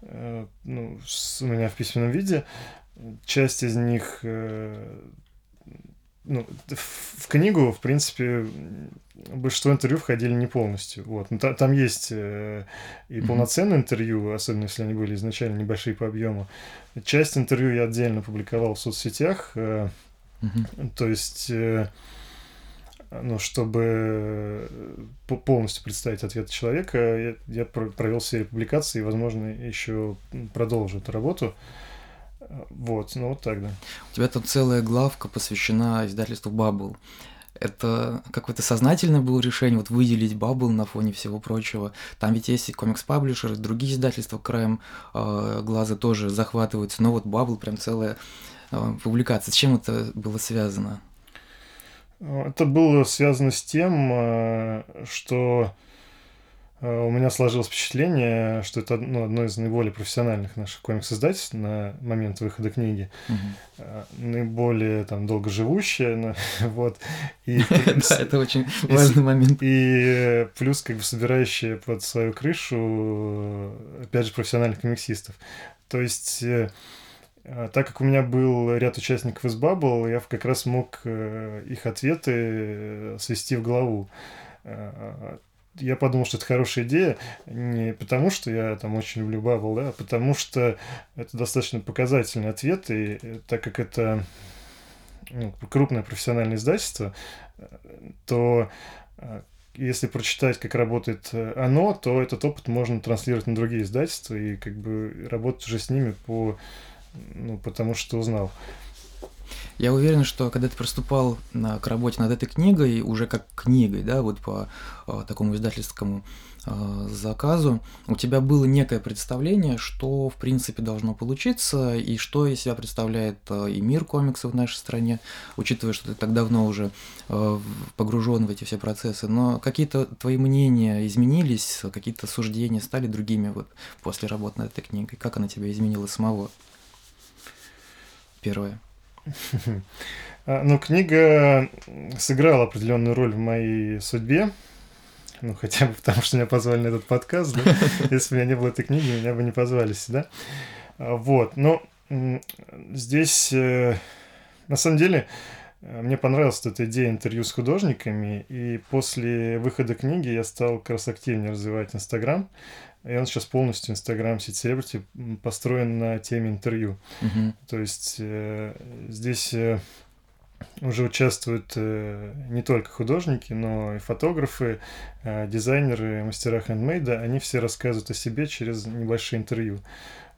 э, ну, у меня в письменном виде. Часть из них ну, в книгу, в принципе, большинство интервью входили не полностью. Вот. Но там, там есть э, и полноценные интервью, особенно если они были изначально небольшие по объему. Часть интервью я отдельно публиковал в соцсетях. Э, Угу. То есть, э, ну, чтобы полностью представить ответ человека, я, я провел серию публикаций и, возможно, еще продолжу эту работу. Вот, ну вот так, да. У тебя тут целая главка посвящена издательству Bubble. Это какое-то сознательное было решение вот выделить Bubble на фоне всего прочего. Там ведь есть и комикс-паблишеры, другие издательства краем э, глаза тоже захватываются, но вот Bubble прям целая э, публикация. С чем это было связано? Это было связано с тем, э, что Э, у меня сложилось впечатление, что это ну, одно из наиболее профессиональных наших комикс-издательств на момент выхода книги. Угу. Наиболее там долгоживущее. вот. И, да, это очень важный момент. И плюс как бы собирающие под свою крышу, опять же, профессиональных комиксистов. То есть э, так как у меня был ряд участников из Bubble, я как раз мог их ответы свести в голову я подумал, что это хорошая идея не потому, что я там очень люблю Бабл, да, а потому что это достаточно показательный ответ, и э, так как это ну, крупное профессиональное издательство, то э, если прочитать, как работает э, оно, то этот опыт можно транслировать на другие издательства и как бы работать уже с ними по, ну, потому что узнал. Я уверен, что когда ты приступал на, к работе над этой книгой, уже как книгой, да, вот по а, такому издательскому а, заказу, у тебя было некое представление, что в принципе должно получиться и что из себя представляет а, и мир комиксов в нашей стране, учитывая, что ты так давно уже а, погружен в эти все процессы. Но какие-то твои мнения изменились, какие-то суждения стали другими вот после работы над этой книгой? Как она тебя изменила самого? Первое. А, ну, книга сыграла определенную роль в моей судьбе. Ну, хотя бы потому, что меня позвали на этот подкаст, да? Если бы у меня не было этой книги, меня бы не позвали сюда. А, вот, но здесь, э, на самом деле, э, мне понравилась эта идея интервью с художниками, и после выхода книги я стал как раз активнее развивать Инстаграм. И он сейчас полностью Инстаграм Celebrity построен на теме интервью. Uh-huh. То есть э, здесь э, уже участвуют э, не только художники, но и фотографы, э, дизайнеры, мастера хендмейда. Они все рассказывают о себе через небольшие интервью.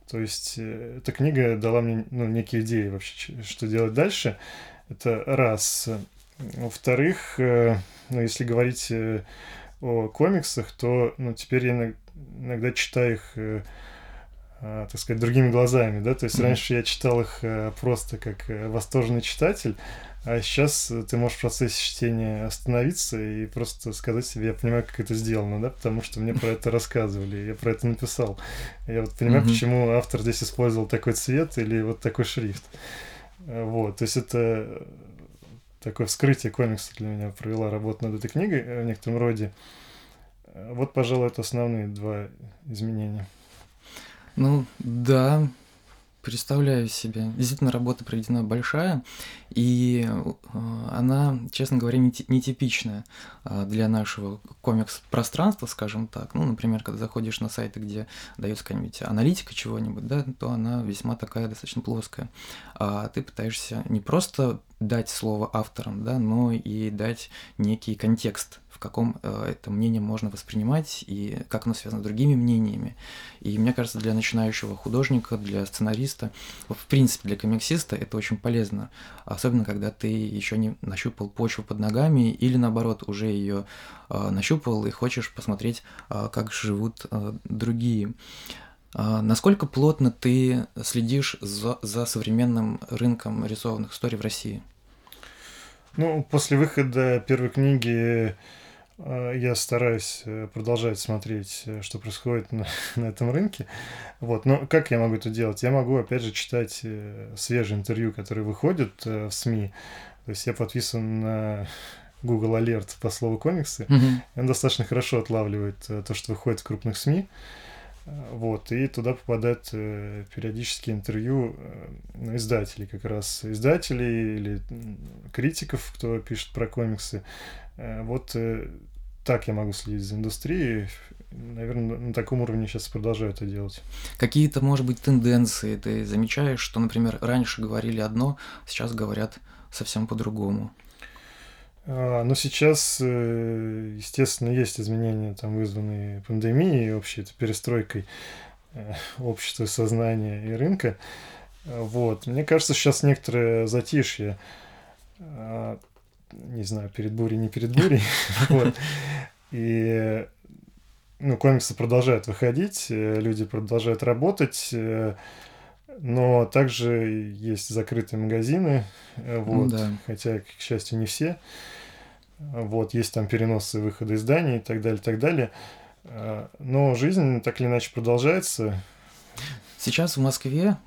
То есть э, эта книга дала мне ну, некие идеи вообще, что делать дальше. Это раз. Во-вторых, э, ну, если говорить э, о комиксах, то ну, теперь я иногда читаю их, э, э, так сказать, другими глазами, да, то есть mm-hmm. раньше я читал их э, просто как э, восторженный читатель, а сейчас ты можешь в процессе чтения остановиться и просто сказать себе, я понимаю, как это сделано, да, потому что мне про это рассказывали, я про это написал. Я вот понимаю, mm-hmm. почему автор здесь использовал такой цвет или вот такой шрифт. Вот, то есть это такое вскрытие комикса для меня провела работа над этой книгой в некотором роде. Вот, пожалуй, это основные два изменения. Ну, да, представляю себе. Действительно, работа проведена большая, и э, она, честно говоря, нетипичная э, для нашего комикс-пространства, скажем так. Ну, например, когда заходишь на сайты, где дается какая-нибудь аналитика чего-нибудь, да, то она весьма такая достаточно плоская. А ты пытаешься не просто дать слово авторам, да, но и дать некий контекст каком э, это мнение можно воспринимать и как оно связано с другими мнениями. И мне кажется, для начинающего художника, для сценариста, в принципе, для комиксиста это очень полезно. Особенно, когда ты еще не нащупал почву под ногами или, наоборот, уже ее э, нащупал и хочешь посмотреть, э, как живут другие. Насколько плотно ты следишь за, за современным рынком рисованных историй в России? Ну, после выхода первой книги Э, я стараюсь э, продолжать смотреть, э, что происходит на, на этом рынке. Вот. Но как я могу это делать? Я могу, опять же, читать свежие интервью, которые выходят в СМИ. То есть я подписан на Google Alert по слову комиксы. Mm-hmm. Он достаточно хорошо отлавливает то, что выходит в крупных СМИ. Вот, и туда попадают э, периодически интервью э, издателей, как раз издателей или критиков, кто пишет про комиксы. Э, вот э, так я могу следить за индустрией. Наверное, на таком уровне сейчас продолжаю это делать. Какие-то, может быть, тенденции ты замечаешь, что, например, раньше говорили одно, сейчас говорят совсем по-другому? А, ну, сейчас, э, естественно, есть изменения, там, вызванные пандемией и общей перестройкой э, общества, сознания и рынка. Вот. Мне кажется, сейчас некоторое затишье, а, не знаю, перед бурей, не перед бурей. вот. И ну, комиксы продолжают выходить, э, люди продолжают работать, но также есть закрытые магазины, вот, да. хотя, к счастью, не все. Вот, есть там переносы выхода изданий и так далее, и так далее. А, но жизнь так или иначе продолжается. Сейчас в Москве,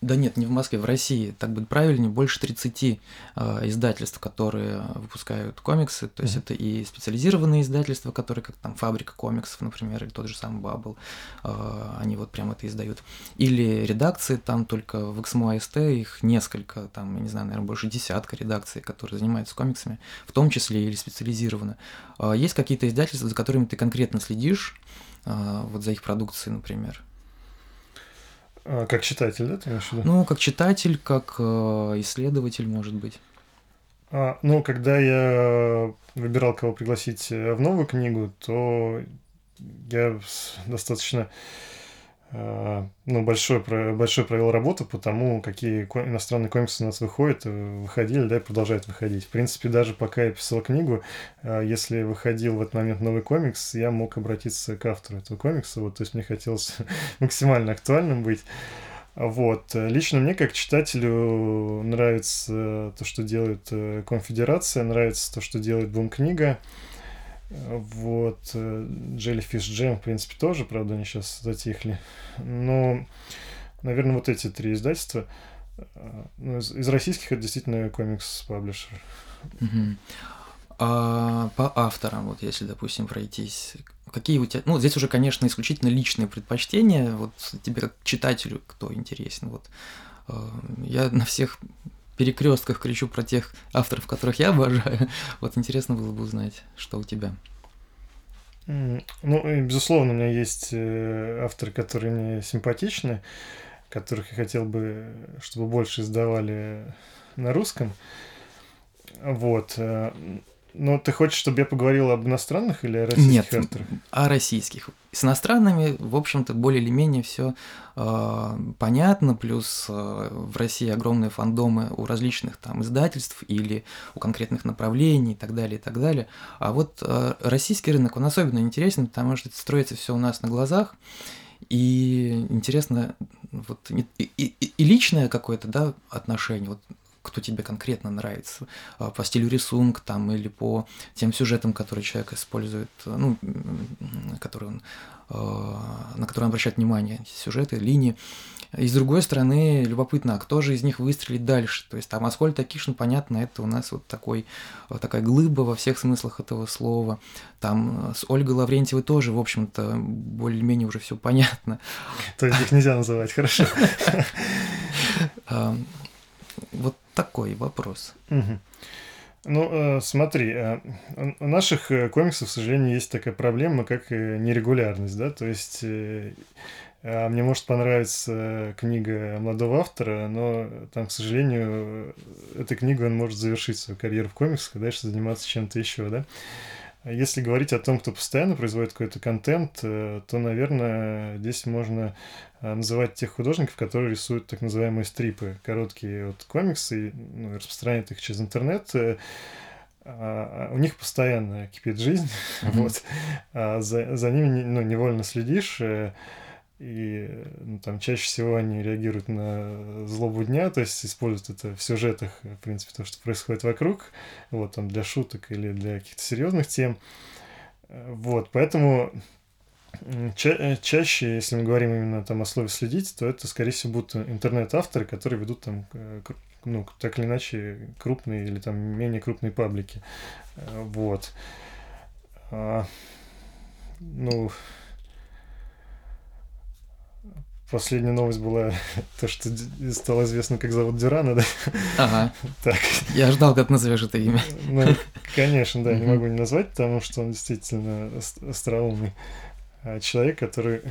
да нет, не в Москве, в России, так будет правильнее, больше 30 э, издательств, которые выпускают комиксы. То есть mm-hmm. это и специализированные издательства, которые как там фабрика комиксов, например, или тот же самый Бабл, э, они вот прям это издают. Или редакции, там только в XMO AST их несколько, там, я не знаю, наверное, больше десятка редакций, которые занимаются комиксами, в том числе или специализированно. Э, есть какие-то издательства, за которыми ты конкретно следишь, э, вот за их продукцией, например? А, как читатель, да, ты имеешь в виду? Ну, как читатель, как э, исследователь, может быть. А, ну, когда я выбирал, кого пригласить э, в новую книгу, то я достаточно ну, большой, большой провел работу по тому, какие иностранные комиксы у нас выходят, э, выходили, да, и продолжают выходить. В принципе, даже пока я писал книгу, а, если выходил в этот момент новый комикс, я мог обратиться к автору этого комикса, вот, то есть мне хотелось максимально актуальным быть. Вот. Лично мне, как читателю, нравится то, что делает э, Конфедерация, нравится то, что делает Бум-книга. Вот. Э, Jellyfish Jam, в принципе, тоже, правда, они сейчас затихли. Но, наверное, вот эти три издательства. Э, ну, из, из российских это действительно комикс-паблишер. Угу. А по авторам, вот если, допустим, пройтись, какие у тебя, ну, здесь уже, конечно, исключительно личные предпочтения, вот тебе как читателю кто интересен, вот э, я на всех перекрестках кричу про тех авторов, которых я обожаю. Вот интересно было бы узнать, что у тебя. Ну, безусловно, у меня есть э, авторы, которые мне симпатичны, которых я хотел бы, чтобы больше издавали на русском. Вот. Но ты хочешь, чтобы я поговорил об иностранных или о российских Нет, авторах? о российских. С иностранными, в общем-то, более или менее все э, понятно, плюс э, в России огромные фандомы у различных там издательств или у конкретных направлений и так далее, и так далее. А вот э, российский рынок, он особенно интересен, потому что это строится все у нас на глазах, и интересно вот и, и, и личное какое-то да, отношение. Вот кто тебе конкретно нравится, а, по стилю рисунка там или по тем сюжетам, которые человек использует, ну, которые он, а, на которые он обращает внимание, сюжеты, линии. И с другой стороны, любопытно, а кто же из них выстрелит дальше? То есть там Аскольд Акишин, понятно, это у нас вот такой, вот такая глыба во всех смыслах этого слова. Там с Ольгой Лаврентьевой тоже, в общем-то, более-менее уже все понятно. То есть их нельзя называть, хорошо. Вот такой вопрос. Ну, э, смотри, э, у наших э, комиксов, к сожалению, есть такая проблема, как нерегулярность, да, то есть а мне может понравиться книга молодого автора, но там, к сожалению, эта книга, он может завершить свою карьеру в комиксах и дальше заниматься чем-то еще, да. Если говорить о том, кто постоянно производит какой-то контент, то, наверное, здесь можно а, называть тех художников, которые рисуют так называемые стрипы, короткие вот комиксы, ну, распространяют их через интернет. Э, а, а у них постоянно кипит жизнь, mm-hmm. вот. А за, за ними ну, невольно следишь, э, и ну, там чаще всего они реагируют на злобу дня, то есть используют это в сюжетах, в принципе, то, что происходит вокруг, вот там для шуток или для каких-то серьезных тем. Вот, поэтому Ча чаще, если мы говорим именно там о слове следить, то это, скорее всего, будут интернет-авторы, которые ведут там, э, ну, так или иначе, крупные или там менее крупные паблики. Э, вот. А, ну, Последняя новость была то, что стало известно, как зовут Дюрана, да? Ага. Так. Я ждал, как назовешь это имя. Ну, конечно, да, не могу не назвать, потому что он действительно остроумный. А, человек, который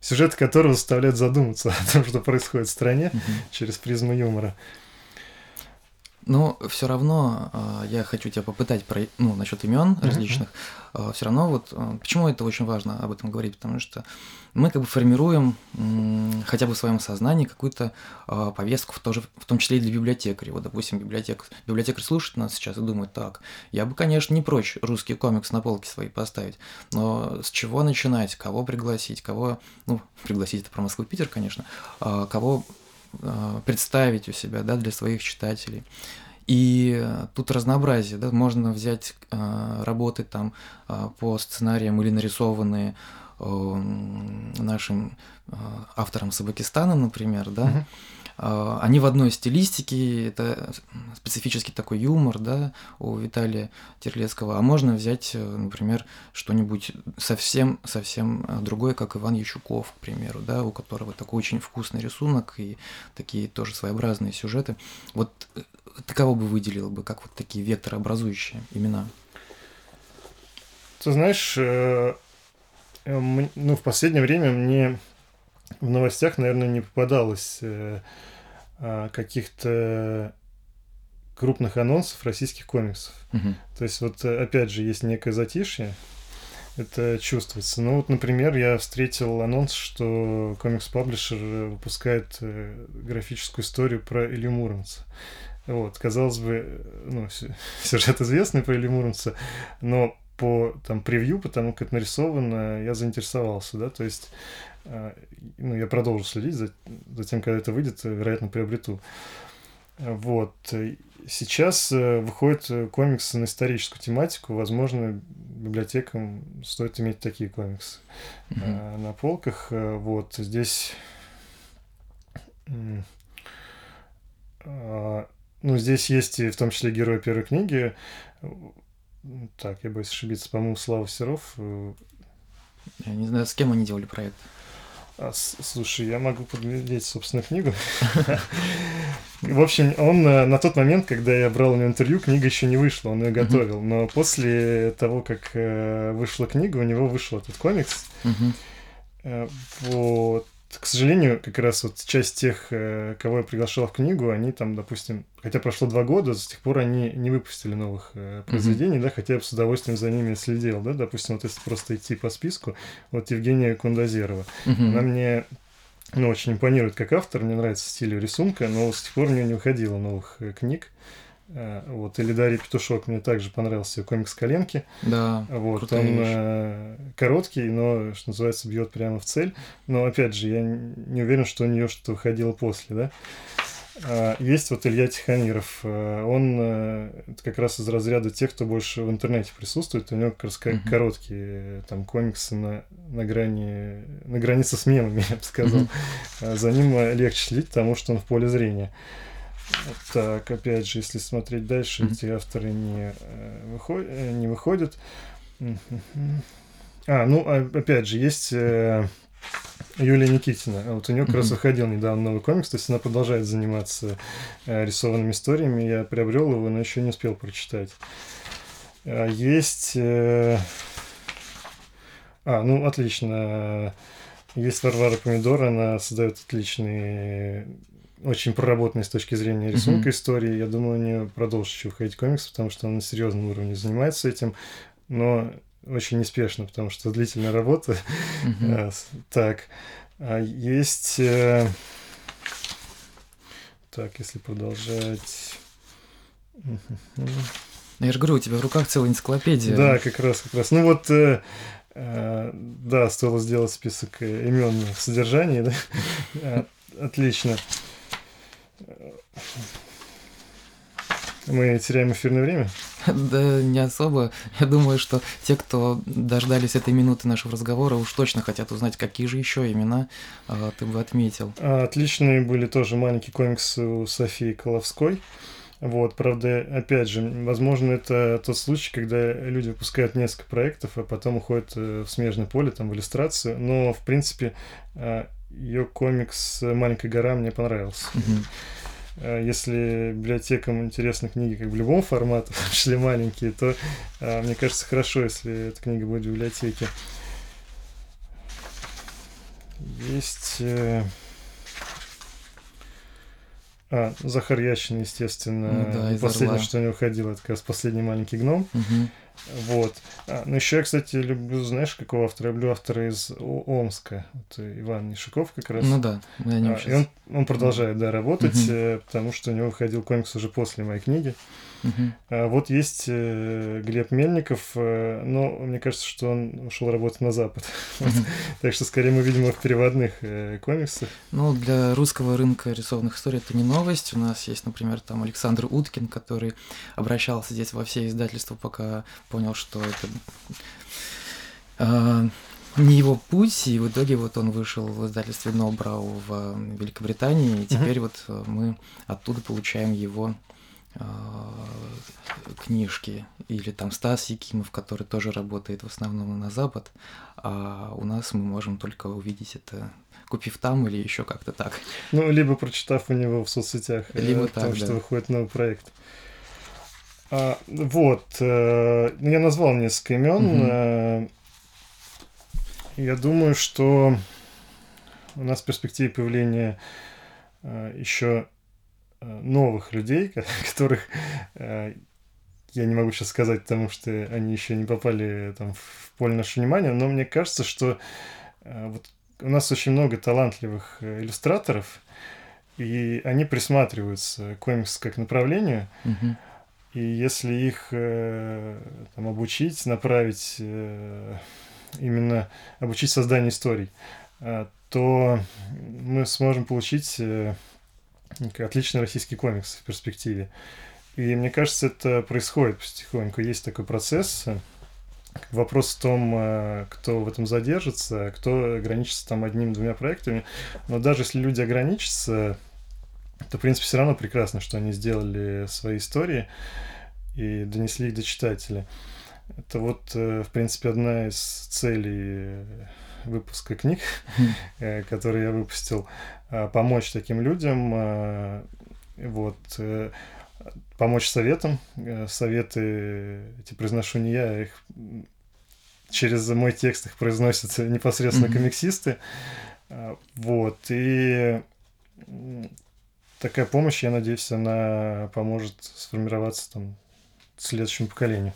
сюжет которого заставляет задуматься о том, что происходит в стране mm-hmm. через призму юмора. Но все равно э, я хочу тебя попытать про, ну, насчет имен mm-hmm. различных. Э, все равно вот э, почему это очень важно об этом говорить, потому что мы как бы формируем э, хотя бы в своем сознании какую-то э, повестку, в, тоже, в том числе и для библиотекарей. Вот, допустим, библиотек, библиотекарь слушает нас сейчас и думает, так, я бы, конечно, не прочь русский комикс на полке свои поставить, но с чего начинать, кого пригласить, кого, ну, пригласить это про Москву Питер, конечно, э, кого представить у себя да, для своих читателей. И тут разнообразие, да, можно взять э, работы там э, по сценариям или нарисованные э, нашим э, автором Сабакистана, например, да. А, они в одной стилистике, это специфический такой юмор, да, у Виталия Терлецкого, а можно взять, э, например, что-нибудь совсем-совсем э, другое, как Иван Ячуков, к примеру, да, у которого такой очень вкусный рисунок и такие тоже своеобразные сюжеты. Вот э, ты кого бы выделил бы, как вот такие векторообразующие имена? Ты знаешь, ну, в последнее время мне в новостях, наверное, не попадалось э, а, каких-то крупных анонсов российских комиксов. Угу. То есть вот э, опять же есть некое затишье, это чувствуется. Ну вот, например, я встретил анонс, что комикс-паблишер выпускает э, графическую историю про Илью Муромца. Вот, казалось бы, ну, сюжет известный про Илью Муромца, но по там превью, потому как это нарисовано, я заинтересовался, да, то есть ну, я продолжу следить за, за тем, когда это выйдет, вероятно, приобрету. Вот. Сейчас э, выходят комиксы на историческую тематику. Возможно, библиотекам стоит иметь такие комиксы mm-hmm. на полках. Э, вот. Здесь... А, ну, здесь есть и в том числе герой первой книги. Так, я боюсь ошибиться, по-моему, Слава Серов. Я не знаю, с кем они делали проект. А, слушай, я могу подглядеть, собственно, книгу. В общем, он э, на тот момент, когда я брал у него интервью, книга еще не вышла, он ее готовил. Но после того, как э, вышла книга, у него вышел этот комикс. Э, вот к сожалению, как раз вот часть тех, э, кого я приглашал в книгу, они там, допустим, хотя прошло два года, с тех пор они не выпустили новых э, произведений, mm-hmm. да, хотя я бы с удовольствием за ними следил, да, допустим, вот если просто идти по списку, вот Евгения Кундазерова, mm-hmm. она мне ну, очень импонирует как автор, мне нравится стиль рисунка, но с тех пор у нее не выходило новых э, книг. Э, вот, или Дарья Петушок, мне также понравился комикс «Коленки». Да, вот, Он э, короткий, но, что называется, бьет прямо в цель. Но, опять же, я не уверен, что у нее что-то выходило после, да. А, есть вот Илья Тихомиров. Э, он э, как раз из разряда тех, кто больше в интернете присутствует. У него как раз uh-huh. короткие там комиксы на, на грани на границе с мемами, я бы сказал. Uh-huh. За ним легче следить, потому что он в поле зрения. Так, опять же, если смотреть дальше, mm-hmm. эти авторы не, э, выход... Э, не выходят. А, ну, а, опять же, есть э, Юлия Никитина. Вот у нее как раз выходил недавно новый комикс, то есть она продолжает заниматься рисованными историями. Я приобрел его, но еще не успел прочитать. А, есть... А, ну, отлично. Есть Варвара Помидор, она создает отличные очень проработанный с точки зрения рисунка mm-hmm. истории. Я думаю, у нее продолжит еще выходить комикс, потому что он на серьезном уровне занимается этим, но очень неспешно, потому что длительная работа. Mm-hmm. так, а есть... Э, так, если продолжать... Ну, я же говорю, у тебя в руках целая энциклопедия. Да, как раз, как раз. Ну вот, э, э, да, стоило сделать список имен в содержании, да. Отлично. Мы теряем эфирное время? Да не особо. Я думаю, что те, кто дождались этой минуты нашего разговора, уж точно хотят узнать, какие же еще имена а, ты бы отметил. А, отличные были тоже маленькие комиксы у Софии Коловской. Вот, правда, опять же, возможно, это тот случай, когда люди выпускают несколько проектов, а потом уходят э, в смежное поле, там, в иллюстрацию. Но, в принципе, а, ее комикс «Маленькая гора» мне понравился. Mm-hmm. Если библиотекам интересны книги как в любом формате, в том числе маленькие, то а, мне кажется хорошо, если эта книга будет в библиотеке. Есть... Э, А, Захар Ящин, естественно. Ну да, Последнее, «Орла». что у него ходило, это как раз последний маленький гном. Мгм. Вот. А, ну, еще я, кстати, люблю, знаешь, какого автора? Я люблю автора из Омска. Вот э, Иван Нишиков как раз. Ну да, мы о нем А, и он, он продолжает, да, работать, э, потому что у него выходил комикс уже после моей книги. А вот есть э, Глеб Мельников, э, но мне кажется, что он ушел работать на Запад. Так что скорее мы видим его в переводных э, комиксах. Ну, для русского рынка рисованных историй это не новость. У нас есть, например, там Александр Уткин, который обращался здесь во все издательства, пока понял, что это а, не его путь, и в итоге вот он вышел в издательстве Нобрау в Великобритании, и теперь вот мы оттуда получаем его книжки. Или там Стас Якимов, который тоже работает в основном на Запад, а у нас мы можем только увидеть это купив там или еще как-то так. Ну, либо прочитав у него в соцсетях, э, Либо потому так, что да. выходит новый проект. А, вот, э, ну, я назвал несколько имен. Э, я думаю, что у нас в перспективе появления еще новых людей, ко- которых э, я не могу сейчас сказать, потому что они еще не попали там, в поле нашего внимания, но мне кажется, что э, вот у нас очень много талантливых э, иллюстраторов, и они присматриваются к комиксу как направлению, Мгм. и если их э, там, обучить, направить э, именно обучить созданию историй, э, то мы сможем получить э, отличный российский комикс в перспективе. И мне кажется, это происходит потихоньку. Есть такой процесс. Вопрос в том, э, кто в этом задержится, кто ограничится там одним-двумя проектами. Но даже если люди ограничатся, то, в принципе, все равно прекрасно, что они сделали свои истории и донесли их до читателя. Это вот, э, в принципе, одна из целей э, выпуска книг, которые я выпустил, помочь таким людям, э, вот, э, помочь советам. Э, Советы эти произношу не я, их м, через мой текст их произносят непосредственно Мгм. комиксисты. А, Вот, и такая помощь, я надеюсь, она поможет сформироваться там следующему поколению.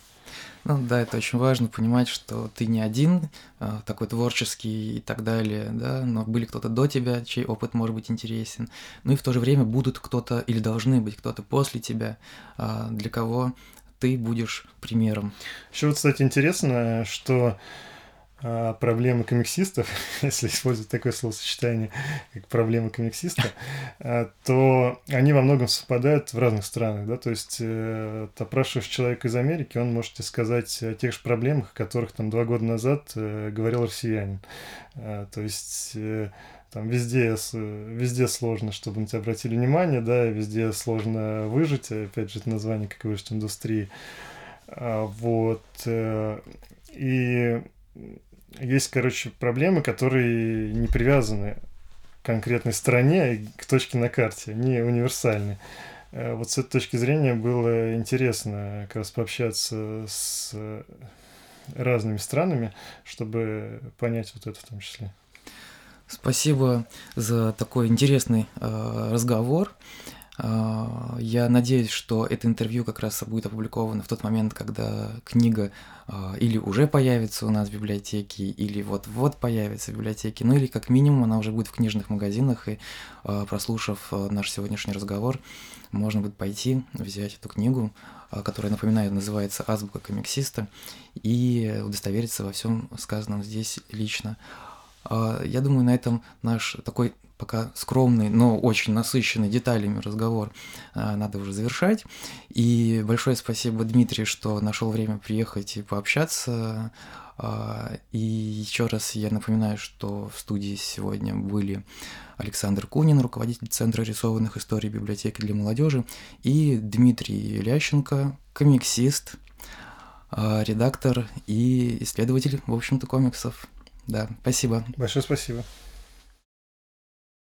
Ну да, это очень важно понимать, что ты не один, а, такой творческий и так далее, да, но были кто-то до тебя, чей опыт может быть интересен. Ну и в то же время будут кто-то или должны быть кто-то после тебя, а, для кого ты будешь примером. Еще вот, кстати, интересно, что проблемы комиксистов, если использовать такое словосочетание, как проблемы комиксиста, а, то они во многом совпадают в разных странах, да, то есть э, опрашиваешь человека из Америки, он может тебе сказать о тех же проблемах, о которых там два года назад э, говорил россиянин. А, То есть э, там везде, везде сложно, чтобы на тебя обратили внимание, да, везде сложно выжить, опять же, это название, как выжить индустрии. А, Вот. э, И есть, короче, проблемы, которые не привязаны к конкретной стране и к точке на карте, они универсальны. Э, Вот с этой точки зрения было интересно как раз пообщаться с разными странами, чтобы понять вот это в том числе. Спасибо за такой интересный э, разговор. Э, я надеюсь, что это интервью как раз будет опубликовано в тот момент, когда книга э, или уже появится у нас в библиотеке, или вот-вот появится в библиотеке, ну или как минимум она уже будет в книжных магазинах, и э, прослушав наш сегодняшний разговор, можно будет пойти, взять эту книгу, которая, напоминаю, называется «Азбука комиксиста», и удостовериться во всем сказанном здесь лично. А, Я думаю, на этом наш такой пока скромный, но очень насыщенный деталями разговор а, надо уже завершать. И большое спасибо Дмитрию, что нашел время приехать и пообщаться. А, И еще раз я напоминаю, что в студии сегодня были Александр Кунин, руководитель Центра рисованных историй библиотеки для молодежи, и Дмитрий Лященко, комиксист, а, редактор и исследователь, в общем-то, комиксов. Да, спасибо. Большое спасибо.